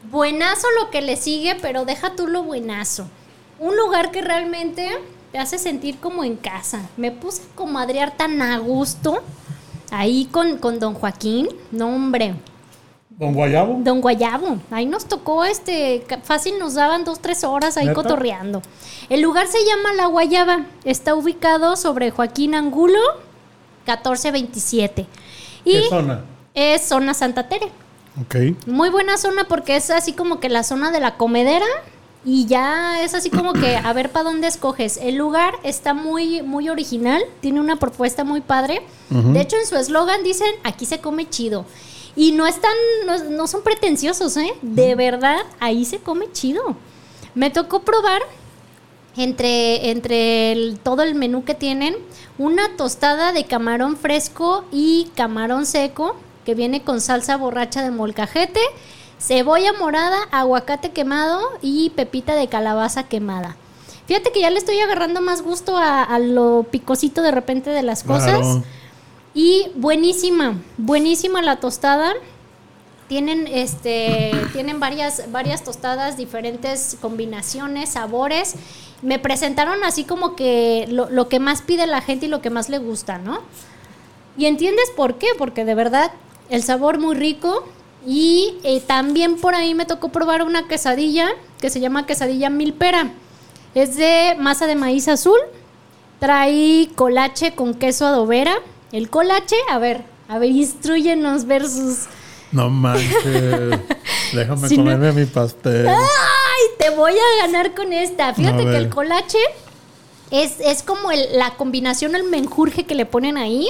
buenazo lo que le sigue, pero deja tú lo buenazo. Un lugar que realmente te hace sentir como en casa. Me puse a comadrear tan a gusto ahí con, con don Joaquín. No, hombre, ¿Don Guayabo? don Guayabo. Ahí nos tocó, este, fácil nos daban dos, tres horas ahí ¿Neta? cotorreando. El lugar se llama La Guayaba. Está ubicado sobre Joaquín Angulo, 1427. Y ¿Qué zona? es zona Santa Tere. Ok. Muy buena zona porque es así como que la zona de la comedera y ya es así como que a ver para dónde escoges. El lugar está muy muy original, tiene una propuesta muy padre. De hecho en su eslogan dicen aquí se come chido. Y no están no, no son pretenciosos, ¿eh? De verdad, ahí se come chido. Me tocó probar entre, entre el- todo el menú que tienen, una tostada de camarón fresco y camarón seco, que viene con salsa borracha de molcajete, cebolla morada, aguacate quemado y pepita de calabaza quemada. Fíjate que ya le estoy agarrando más gusto a, a lo picosito de repente de las cosas. Claro. Y buenísima, buenísima la tostada. Tienen este tienen varias varias tostadas, diferentes combinaciones, sabores. Me presentaron así como que lo, lo que más pide la gente y lo que más le gusta, ¿no? Y entiendes por qué, porque de verdad el sabor muy rico y eh, también por ahí me tocó probar una quesadilla que se llama quesadilla milpera. Es de masa de maíz azul, trae colache con queso adobera. El colache, a ver, a ver, instruyenos versus... No manches. Déjame Si no- comerme mi pastel. ¡Ay! Te voy a ganar con esta. Fíjate que el colache es, es como el- la combinación, el menjurje que le ponen ahí.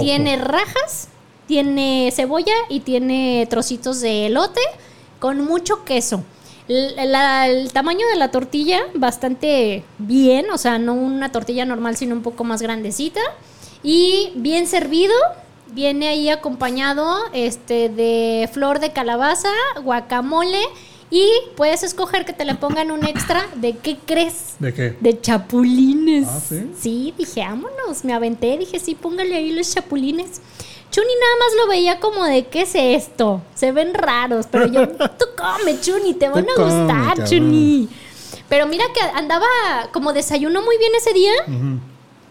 Tiene rajas, tiene cebolla y tiene trocitos de elote con mucho queso. La- el tamaño de la tortilla bastante bien, o sea, no una tortilla normal, sino un poco más grandecita. Y bien servido. viene ahí acompañado este de flor de calabaza, guacamole y puedes escoger que te le pongan un extra de qué crees? ¿De qué? De chapulines. Ah, ¿sí? Sí, dije, vámonos, me aventé, dije, sí, póngale ahí los chapulines. Chuni nada más lo veía como de, ¿qué es esto? Se ven raros, pero yo, tú come, Chuni, te van a gustar. Chuni. Pero mira que andaba como desayunó muy bien ese día.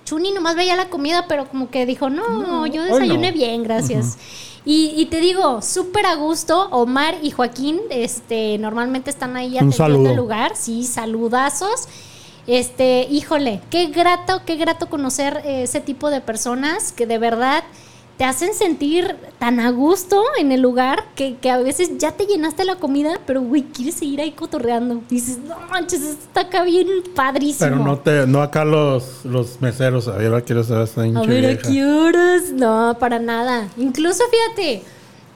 Chuni nomás veía la comida, pero como que dijo, no, yo desayuné no. bien, gracias. y, y te digo, súper a gusto, Omar y Joaquín, este, normalmente están ahí atendiendo el lugar, sí, saludazos. Este, híjole, qué grato, qué grato conocer eh, ese tipo de personas que de verdad te hacen sentir tan a gusto en el lugar que, que a veces ya te llenaste la comida, pero güey, quieres seguir ahí cotorreando. Dices, no manches, esto está acá bien padrísimo. Pero no te, no acá los, los meseros, a ver, A hincha ver, ¿a vieja. qué horas? No, para nada. Incluso fíjate,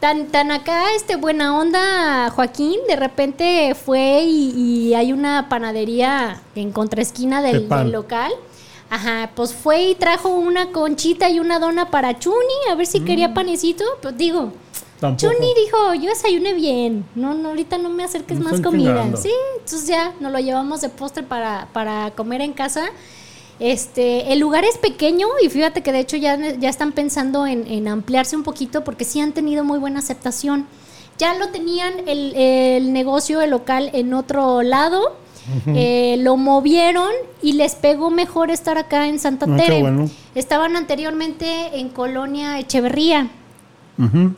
tan, tan acá, este buena onda, Joaquín, de repente fue y, y hay una panadería en contraesquina del local. Ajá, pues fue y trajo una conchita y una dona para Chuni, a ver si quería panecito. Pues digo, Mm. Tampoco. Chuni dijo, yo desayuné bien. No, no, ahorita no me acerques Me más comida. chingando. Sí, entonces ya nos lo llevamos de postre para, para comer en casa. Este, el lugar es pequeño y fíjate que de hecho ya, ya están pensando en, en ampliarse un poquito porque sí han tenido muy buena aceptación. Ya lo tenían el, el negocio, el local en otro lado. Eh, lo movieron y les pegó mejor estar acá en Santa Ah, Tere. bueno. Estaban anteriormente en Colonia Echeverría.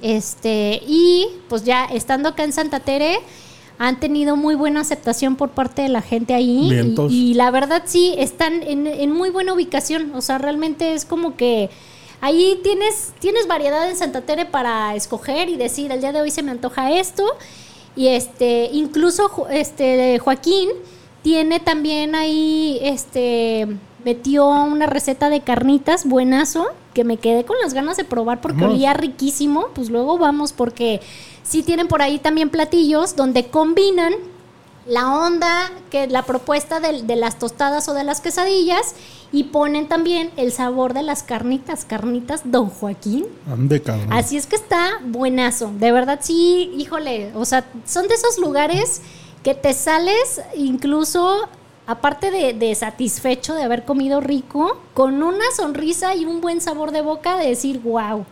Este, y pues ya estando acá en Santa Tere, han tenido muy buena aceptación por parte de la gente ahí. Y, y la verdad sí, están en, en muy buena ubicación. O sea, realmente es como que ahí tienes, tienes variedad en Santa Tere para escoger y decir, el día de hoy se me antoja esto. Y este, incluso este Joaquín tiene también ahí, este, metió una receta de carnitas, buenazo, que me quedé con las ganas de probar porque Vamos. olía riquísimo. Pues luego vamos porque sí tienen por ahí también platillos donde combinan la onda, que la propuesta de, de las tostadas o de las quesadillas y ponen también el sabor de las carnitas, carnitas Don Joaquín. Ande, cabrón. Así es que está buenazo. De verdad, sí, híjole. O sea, son de esos lugares que te sales incluso, aparte de, de satisfecho de haber comido rico, con una sonrisa y un buen sabor de boca de decir, wow.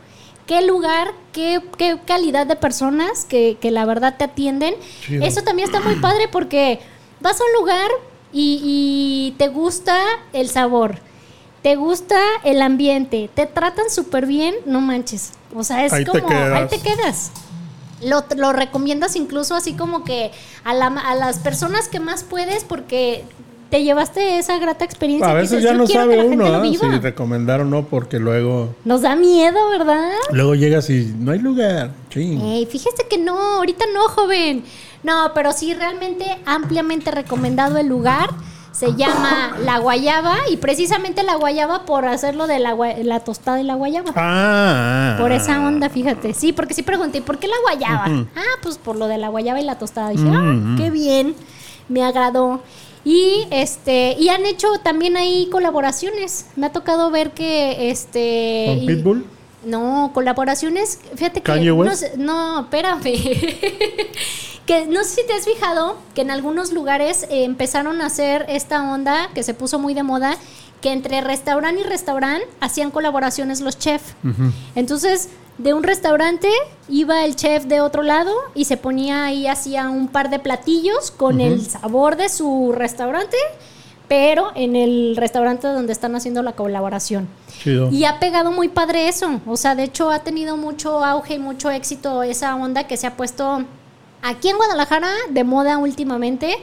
Qué lugar, qué, qué calidad de personas que, que la verdad te atienden. Chido. Eso también está muy padre porque vas a un lugar y, y te gusta el sabor, te gusta el ambiente, te tratan súper bien, no manches. O sea, es Ahí como, ahí te quedas. Lo, lo recomiendas incluso así como que a, la- a las personas que más puedes porque te llevaste esa grata experiencia. A que veces dices, ya "Yo no sabe que uno gente lo ¿ah? viva". si recomendar o no, porque luego, Nos da miedo, ¿verdad? luego llegas y no hay lugar. Ey, fíjese que no, ahorita no, joven. No, pero sí, realmente ampliamente recomendado el lugar. Se llama La Guayaba y precisamente la guayaba por hacerlo de la, la tostada y la guayaba. Ah. Por esa onda, fíjate. Sí, porque sí pregunté, ¿por qué la guayaba? Ah, pues por lo de la guayaba y la tostada. Dije, ah, qué bien, me agradó. Y este, y han hecho también ahí colaboraciones. Me ha tocado ver que este. ¿Con y- Pitbull? No, colaboraciones, fíjate que no, espérame. que no sé si te has fijado que en algunos lugares eh, empezaron a hacer esta onda que se puso muy de moda, que entre restaurante y restaurante hacían colaboraciones los chefs. Entonces, de un restaurante iba el chef de otro lado y se ponía ahí, hacía un par de platillos con el sabor de su restaurante, pero en el restaurante donde están haciendo la colaboración. Chido. Y ha pegado muy padre eso. O sea, de hecho ha tenido mucho auge y mucho éxito esa onda que se ha puesto aquí en Guadalajara de moda últimamente.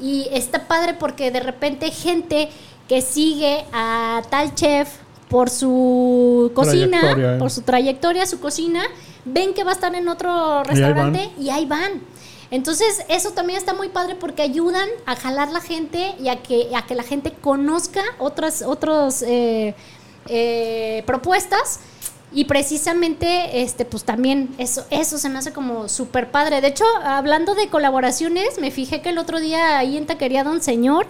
Y está padre porque de repente gente que sigue a tal chef por su cocina, eh. por su trayectoria, su cocina, ven que va a estar en otro ahí restaurante y ahí van. Entonces, eso también está muy padre porque ayudan a jalar la gente y a que, a que la gente conozca otras otros, eh, eh, propuestas. Y precisamente, este, pues también eso, eso se me hace como súper padre. De hecho, hablando de colaboraciones, me fijé que el otro día ahí en Taquería Don Señor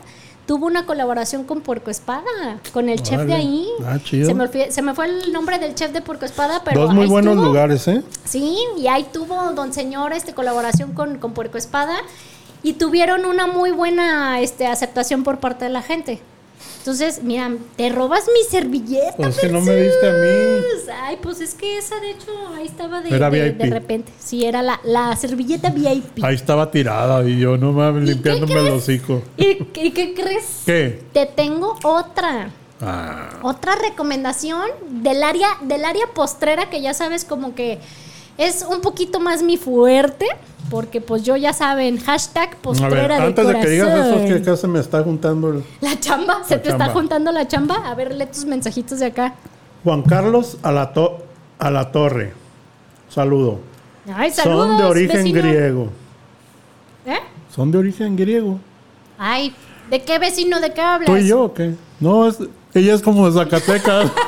tuvo una colaboración con Puerco Espada, con el chef de ahí. Ah, chido. Se me, olvidó- se me fue el nombre del chef de Puerco Espada, pero Dos muy buenos estuvo. lugares, ¿eh? Sí, y ahí tuvo Don Señor este colaboración con, con Puerco Espada y tuvieron una muy buena este, aceptación por parte de la gente. Entonces, mira, te robas mi servilleta. Pues que no me diste a mí. Ay, pues es que esa de hecho ahí estaba de, Era de- VIP. de repente. Sí, era la, la servilleta VIP. Ahí estaba tirada y yo no mames ¿Y qué limpiándome el hocico. ¿Y, y qué crees? ¿Qué? Te tengo otra. Ah, Otra recomendación del área, del área postrera que ya sabes como que es un poquito más mi fuerte, porque pues yo ya saben, hashtag a postrera ver, de antes de que digas eso, corazón. es que acá se me está juntando el... La chamba, se La te chamba. está juntando la chamba. A ver, lee tus mensajitos de acá. Juan Carlos a la, to- a la Torre. Saludo. Ay, saludos, Son de origen vecino. griego. ¿Eh? Son de origen griego. Ay, ¿de qué vecino de qué hablas? ¿Tú y yo o qué? No, es- ella es como de Zacatecas.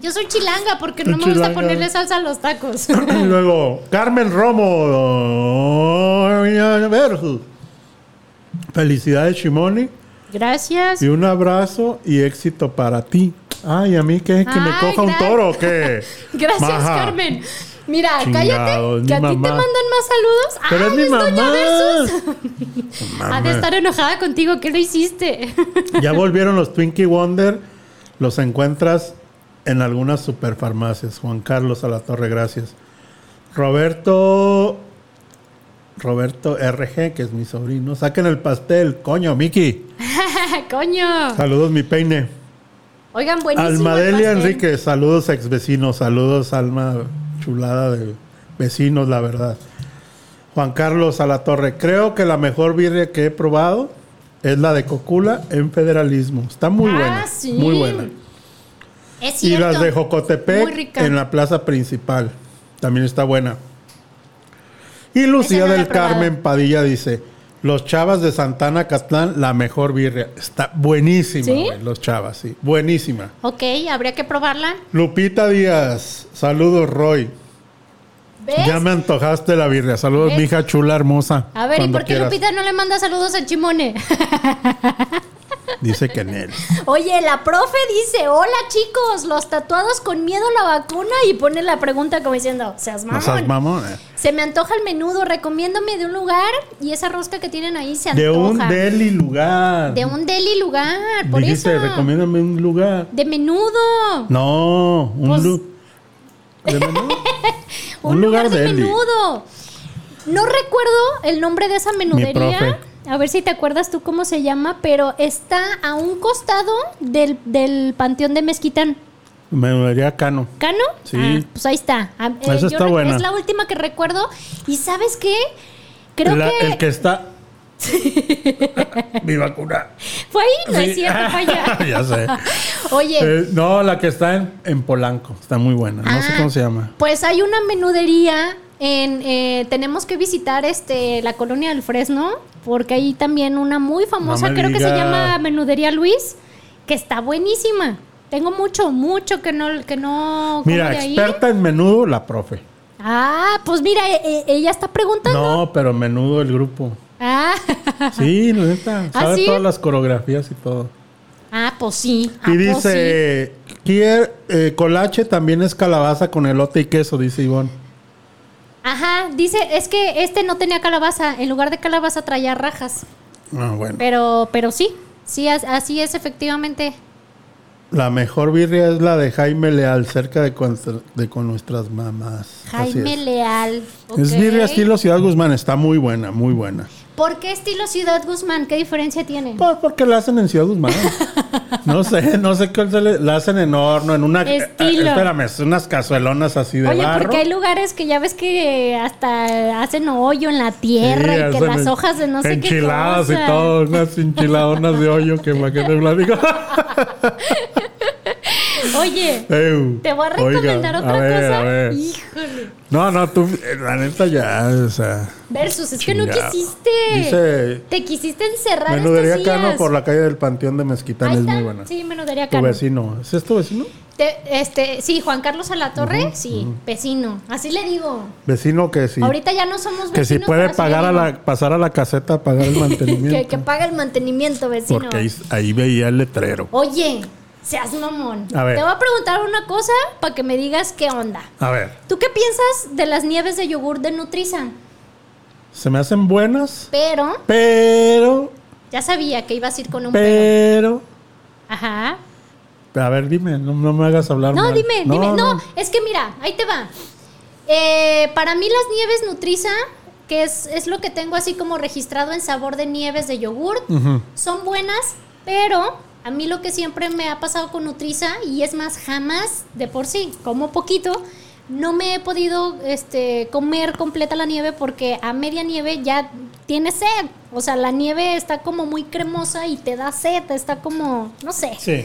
Yo soy chilanga porque no me gusta ponerle salsa a los tacos. y luego, Carmen Romo. versus. Felicidades, Shimoni. Gracias. Y un abrazo y éxito para ti. Ay, ¿a mí qué? ¿Que me coja un toro qué? Gracias, Maja. Carmen. Mira, cállate, que a ti te mandan más saludos. Pero es mi Doña mamá. Versus. Ha de estar enojada contigo. ¿Qué le hiciste? Ya volvieron los Twinkie Wonder. Los encuentras en algunas superfarmacias. Juan Carlos a la Torre, gracias. Roberto. Roberto RG, que es mi sobrino. Saquen el pastel, coño, Miki. Coño. Saludos, mi peine. Oigan, buenísimo. el Almadelia. Enrique, saludos, ex vecinos. Saludos, alma chulada de vecinos, la verdad. Juan Carlos a la Torre. Creo que la mejor birria que he probado es la de Cocula en federalismo. Está muy Ah, buena. sí. Muy buena. Es Y las de Jocotepec en la plaza principal. También está buena. Y Lucía no del. Carmen Padilla dice: Los chavas de Santana Catlán, la mejor birria. Está buenísima, los chavas, sí. Buenísima. Ok, habría que probarla. Lupita Díaz, saludos, Roy. ¿Ves? Ya me antojaste la birria. Saludos, mi hija chula, hermosa. A ver, ¿y por qué quieras. Lupita no le manda saludos a Chimone? Dice que en él. Oye, la profe dice, hola chicos, los tatuados con miedo a la vacuna y pone la pregunta como diciendo, seas No mamón. seas mamón, eh. Se me antoja el menudo, recomiéndome de un lugar y esa rosca que tienen ahí se De antoja. un deli lugar. De un deli lugar, por Dijiste, eso. recomiéndame un lugar. De menudo. No, un Pues- lu- ¿De menú? Un, Un lugar, lugar de deli. menudo. No recuerdo el nombre de esa menudería. profe. A ver si te acuerdas tú cómo se llama, pero está a un costado del, del Panteón de Mezquitán. Menudería Cano. ¿Cano? Sí. Ah, pues ahí está. Ah, Esa está buena. Es la última que recuerdo. ¿Y sabes qué? Creo La- que, El que está. Mi vacuna. fue ahí, no Sí. es cierto, fue allá. ya sé. Oye, Eh, no, la que está en, en Polanco. Está muy buena. No sé Ah, cómo se llama. Pues hay una menudería en eh, tenemos que visitar este la colonia del Fresno porque hay también una muy famosa, creo que se llama Menudería Luis, que está buenísima. Tengo mucho, mucho que no que no Mira, ahí. experta en menudo, la profe. Ah, pues mira, e- e- ella está preguntando. No, pero menudo el grupo. Ah. Sí, neta. ¿Ah, Sabe sí? todas las coreografías y todo. Ah, pues sí. Ah, y pues dice, "Quier- eh, colache también es calabaza con elote y queso, dice Ivonne. Ajá, dice, es que este no tenía calabaza, en lugar de calabaza traía rajas. Ah, bueno. Pero pero sí, sí as- así es efectivamente. La mejor birria es la de Jaime Leal, cerca de con, de con nuestras mamás. Jaime. Leal. Es birria estilo Ciudad Guzmán, está muy buena, muy buena. ¿Por qué estilo Ciudad Guzmán? ¿Qué diferencia tiene? Pues porque la hacen en Ciudad Guzmán. No sé, no sé le, la hacen en horno, en una... Estilo. eh, espérame, es unas cazuelonas así de Oye, barro. porque hay lugares que ya ves que hasta hacen hoyo en la tierra Sí, y que las hojas de no sé qué Enchiladas y todo, unas enchiladonas de hoyo que qué te platico. Oye, te voy a Oiga, recomendar otra a ver, cosa. a ver. Híjole. No, no, tú, eh, la neta ya, o sea... Versus, es que no quisiste. Dice, Te quisiste encerrar menudería estos días. Cano por la calle del Panteón de Mezquitán es muy buena. Sí, menudería Tu Cano. vecino, ¿es tu vecino? Te- este, sí, Juan Carlos Alatorre, sí, vecino. Así le digo. Vecino que si, Ahorita ya no somos vecinos. que si puede pagar a la, pasar a la caseta a pagar el mantenimiento. que, que paga el mantenimiento, vecino. porque ahí, ahí veía el letrero. Oye, seas mamón. A ver. Te voy a preguntar una cosa para que me digas qué onda. A ver, ¿Tú qué piensas de las nieves de yogur de Nutriza? se me hacen buenas, Pero, pero, ya sabía que ibas a ir con un pero. pero... Ajá. A ver, dime, no, no me hagas hablar No, mal. dime, dime. No, es que mira, ahí te va. Eh, para mí las nieves Nutriza, que es, es lo que tengo así como registrado en sabor de nieves de yogur, son buenas, pero a mí lo que siempre me ha pasado con Nutriza, y es más, jamás de por sí, como poquito, no me he podido este, comer completa la nieve porque a media nieve ya tiene sed. O sea, la nieve está como muy cremosa y te da sed, está como, no sé. Sí.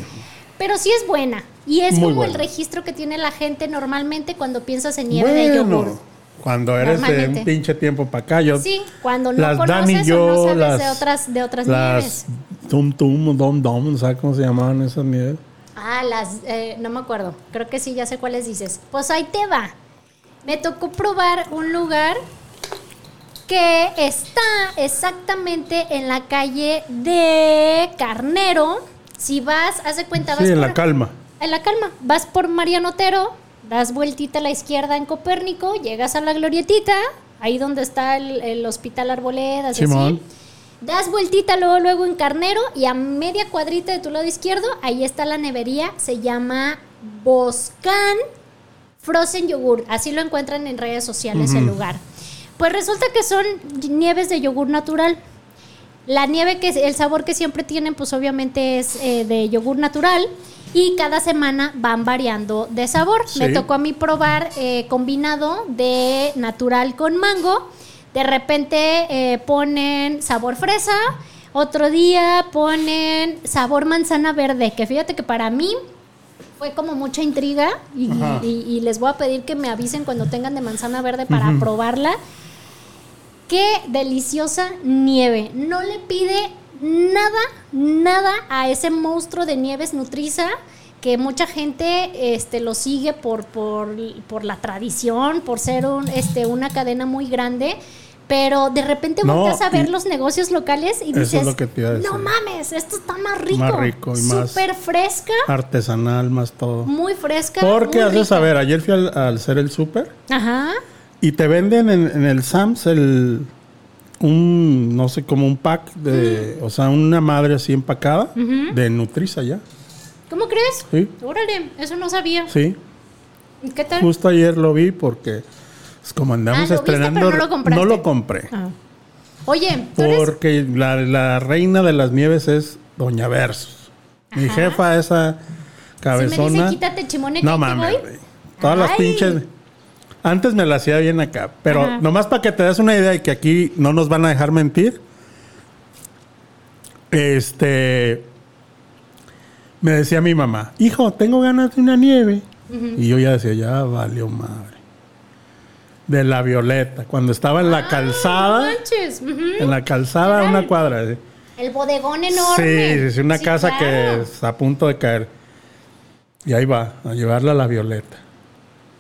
Pero sí es buena. Y es Muy como el registro que tiene la gente normalmente cuando piensas en nieve de yogur. Cuando eres de un pinche tiempo para acá, yo... Sí, cuando no las conoces Dan y yo, o no sabes las, de otras, de otras las nieves. Tum Tum, Dom Dom, ¿sabes cómo se llamaban esas nieves? Ah, las, eh, no me acuerdo. Creo que sí, ya sé cuáles dices. Pues ahí te va. Me tocó probar un lugar que está exactamente en la calle de Carnero. Si vas, haz de cuenta, vas Sí, en por- la calma. En la calma. Vas por Mariano Otero, das vueltita a la izquierda en Copérnico, llegas a la glorietita, ahí donde está el, el hospital Simón. así. Das vueltita luego, luego en Carnero y a media cuadrita de tu lado izquierdo, ahí está la nevería, se llama Boscan Frozen Yogur. Así lo encuentran en redes sociales el lugar. Pues resulta que son nieves de yogur natural. La nieve que el sabor que siempre tienen, pues obviamente es eh, de yogur natural. Y cada semana van variando de sabor. Sí. Me tocó a mí probar eh, combinado de natural con mango. De repente eh, ponen sabor fresa. Otro día ponen sabor manzana verde. Que fíjate que para mí fue como mucha intriga. Y, Ajá. y- y les voy a pedir que me avisen cuando tengan de manzana verde para probarla. Qué deliciosa nieve. No le pide nada, nada a ese monstruo de nieves Nutriza que mucha gente este, lo sigue por, por, por la tradición, por ser un, este, una cadena muy grande. Pero de repente No, volteas a ver los negocios locales y es dices, lo que no mames, esto está más rico. Más rico y más- Súper fresca, Artesanal más todo. muy fresca. Porque muy haces saber, ayer fui al, al hacer el súper Ajá. y te venden en, en el Sams el un no sé como un pack de, o sea, una madre así empacada de Nutriza ya. ¿Cómo crees? Sí. Órale, eso no sabía. Sí. ¿Qué tal? Justo ayer lo vi porque pues, como andamos Ah, lo viste, estrenando pero no lo no lo compré. Ah. Oye, ¿tú eres- Porque la, la reina de las nieves es Doña Versus. Mi jefa, esa Si me cabezona. dice quítate chimone que no mames. Todas las pinches. Antes me la hacía bien acá. Pero Ajá. nomás para que te des una idea y que aquí no nos van a dejar mentir. Este. Me decía mi mamá, hijo, tengo ganas de una nieve. Y yo ya decía, ya valió madre. De la violeta. Cuando estaba en la No calzada. manches. En la calzada, una cuadra. El bodegón enorme. Sí, sí, sí, una Sí, casa claro. que está a punto de caer. Y ahí va, a llevarla a la Violeta.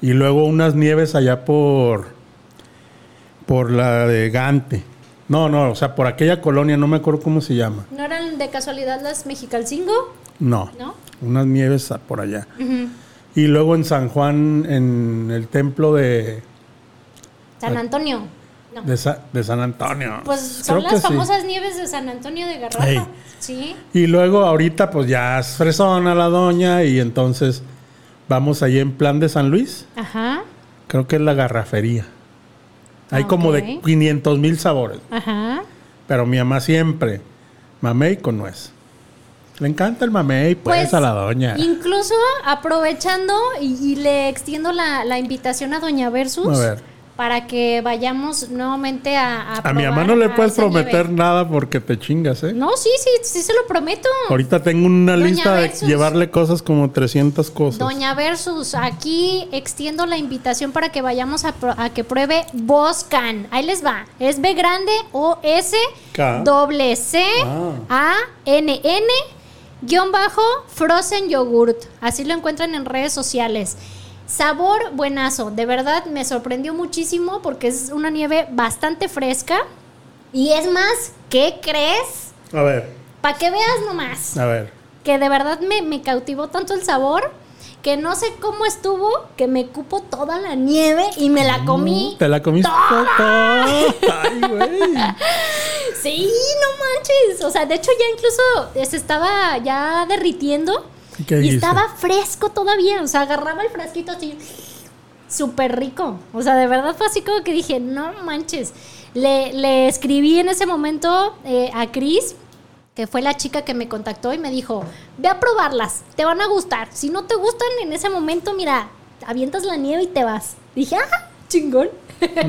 Y luego unas nieves allá por. por la de Gante. No, no, o sea, por aquella colonia, no me acuerdo cómo se llama. ¿No eran de casualidad las Mexicalcingo? No. ¿No? Unas nieves por allá. Y luego en San Juan, en el templo de, San Antonio. No. de, Sa- de San Antonio. Pues son Creo las sí. famosas nieves de San Antonio de Garrafa. Sí. Y luego ahorita pues ya es fresona la doña y entonces vamos allí en plan de San Luis. Ajá. Creo que es la garrafería. Hay como de Ok. 500 mil sabores. Ajá. Pero mi mamá siempre, mamey con nuez. Le encanta el mamey, pues, a la doña. Incluso aprovechando y, y le extiendo la, la invitación a Doña Versus A ver. Para que vayamos nuevamente a. A, A mi mamá no le puedes prometer nada porque te chingas, ¿eh? No, sí, sí, sí se lo prometo. Ahorita tengo una Doña lista de llevarle cosas como 300 cosas. Doña Versus, aquí extiendo la invitación para que vayamos a, a que pruebe Boscan. Ahí les va. Es B grande O S K. doble C Ah. A N N guion bajo frozen yogurt. Así lo encuentran en redes sociales. Sabor buenazo, de verdad me sorprendió muchísimo porque es una nieve bastante fresca. Y es más, ¿qué crees? A ver, Para que veas nomás a ver. que de verdad me, me cautivó tanto el sabor que no sé cómo estuvo, que me cupo toda la nieve y me la comí. ¿Te la comiste toda? Ay, güey. Sí, no manches. O sea, de hecho ya incluso se estaba ya derritiendo ¿Y qué y dijiste? estaba fresco todavía. O sea, agarraba el frasquito así, súper rico. O sea, de verdad fue así como que dije, no manches. Le, le escribí en ese momento eh, a Cris, que fue la chica que me contactó y me dijo, ve a probarlas, te van a gustar. Si no te gustan en ese momento, mira, avientas la nieve y te vas. Dije, ah, chingón.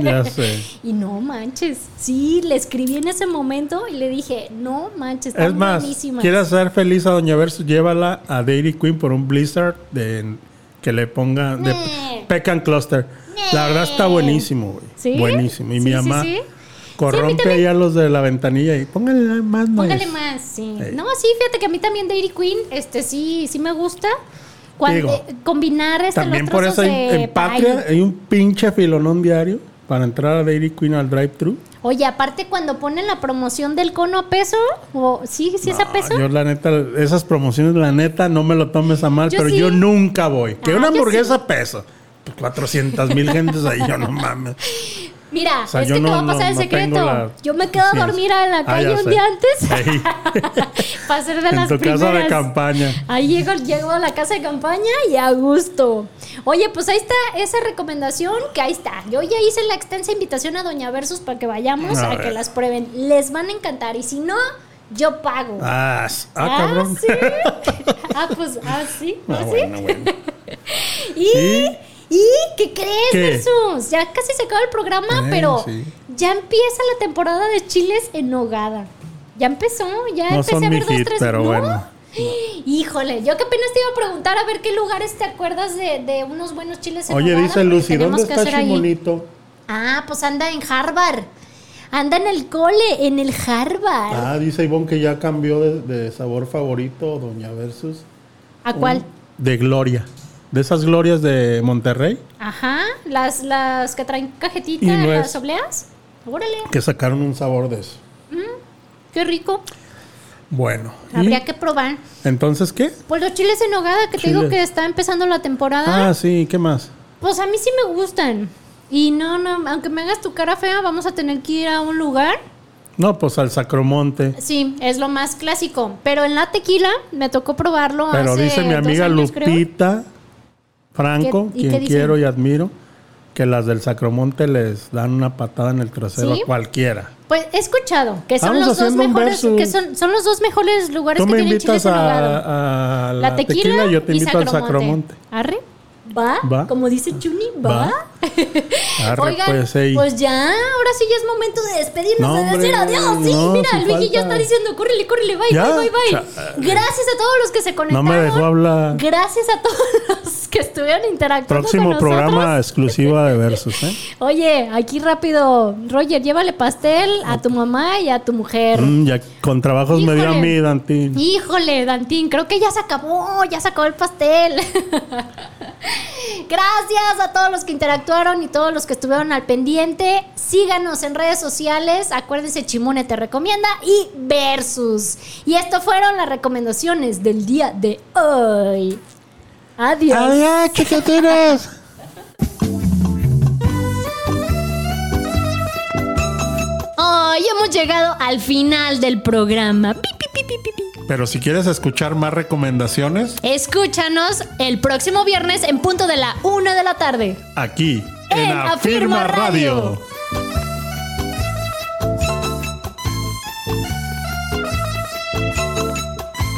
Ya sé. Y no manches. Sí, le escribí en ese momento y le dije, no manches, están Es más, buenísimas. quieres hacer feliz a Doña Versus, llévala a Dairy Queen por un Blizzard de, que le ponga de Nee. Pecan Cluster. La verdad está buenísimo, güey. ¿Sí? Buenísimo. Y mi Sí, sí, mamá sí. corrompe ahí a los de la ventanilla y póngale más. Póngale más, sí. No, sí, fíjate que a mí también Dairy Queen, este sí, sí me gusta. Cuando, Digo, eh, combinar este, También por eso en, en Patria hay un pinche filonón diario para entrar a Dairy Queen al drive-thru. Oye, aparte cuando ponen la promoción del cono a peso, o sí, sí es a peso. Yo la neta, esas promociones, la neta, no me lo tomes a mal, Yo pero sí. yo nunca voy. Que Ah, una hamburguesa a peso. Pues 400 mil gentes ahí, yo no mames. Mira, O sea, es que te no- va a pasar no- el secreto. la Yo me quedo a dormir en la Ah, calle un sé. día antes para ser de en las tu primeras. casa de campaña. Ahí llego, llego a la casa de campaña y a gusto. Oye, pues ahí está esa recomendación que ahí está. Yo ya hice la extensa invitación a Doña Versus para que vayamos A que las prueben. Les van a encantar y si no, yo pago. Ah, ah, cabrón. sí. ah, pues, ah, sí. Ah, ¿Ah, sí? bueno, bueno. Y, ¿Y? ¿Y qué crees, ¿Qué? Versus? Ya casi se acaba el programa, Eh, pero sí. ya empieza la temporada de chiles en nogada. Ya empezó, ya No empecé a ver dos, hit, tres. pero ¿no? bueno. Híjole, yo que apenas te iba a preguntar a ver qué lugares te acuerdas de, de unos buenos chiles en Oye, nogada, dice Lucy, ¿dónde está. Chimonito? Ah, pues anda en Harvard. Anda en el cole, en el Harvard. Ah, dice Ivonne que ya cambió de, de sabor favorito, Doña Versus. ¿A cuál? De Gloria. De esas glorias de Monterrey, Ajá, las, las que traen cajetita, Y no las es- obleas. Órale, que sacaron un sabor de eso. qué rico. Bueno. ¿y Habría que probar. ¿Entonces qué? Pues los chiles en nogada, que te digo que está empezando la temporada. Ah, sí, ¿qué más? Pues a mí sí me gustan. Y no, no, aunque me hagas tu cara fea, vamos a tener que ir a un lugar. No, pues al Sacromonte. Sí, es lo más clásico. Pero en la tequila me tocó probarlo Pero hace dice mi amiga años, creo. Franco, ¿Qué- y qué quien quiero y admiro, que las del Sacromonte les dan una patada en el trasero ¿Sí? a cualquiera. Pues he escuchado que son Vamos los dos haciendo un mejores, que son, son los dos mejores lugares Tú que me tienen invitas chiles a, a La, la, tequila, yo te y invito al Sacromonte. Sacromonte. ¿Arre? ¿Va? Va. Como dice Chuni, ¿va? Va. Arre, Oigan, pues, pues ya, ahora sí ya es momento de despedirnos, No, de decir hombre, adiós. Sí, no, mira, Luigi ya falta. está diciendo, córrele, córrele, bye, Ya, bye, bye, bye. Gracias a todos los que se No conectaron. me dejó hablar. Gracias a todos los que estuvieron interactuando Próximo con nosotros. programa exclusiva de Versus, ¿eh? Oye, aquí rápido, Roger, llévale pastel a tu mamá y a tu mujer. Mm, ya con trabajos me dio a Híjole. mí, Dantín. Híjole, Dantín, creo que ya se acabó, ya se acabó el pastel. Gracias a todos los que interactuaron y todos los que estuvieron al pendiente. Síganos en redes sociales. Acuérdense, Chimone te recomienda y Versus. Y esto fueron las recomendaciones del día de hoy. Adiós. Adiós, chiquitines. Hoy hemos llegado al final del programa. Pi, pi, pi, pi, pi, pi. Pero si quieres escuchar más recomendaciones, Escúchanos el próximo viernes en punto de la una de la tarde. aquí En en, Afirma Afirma Radio. Radio.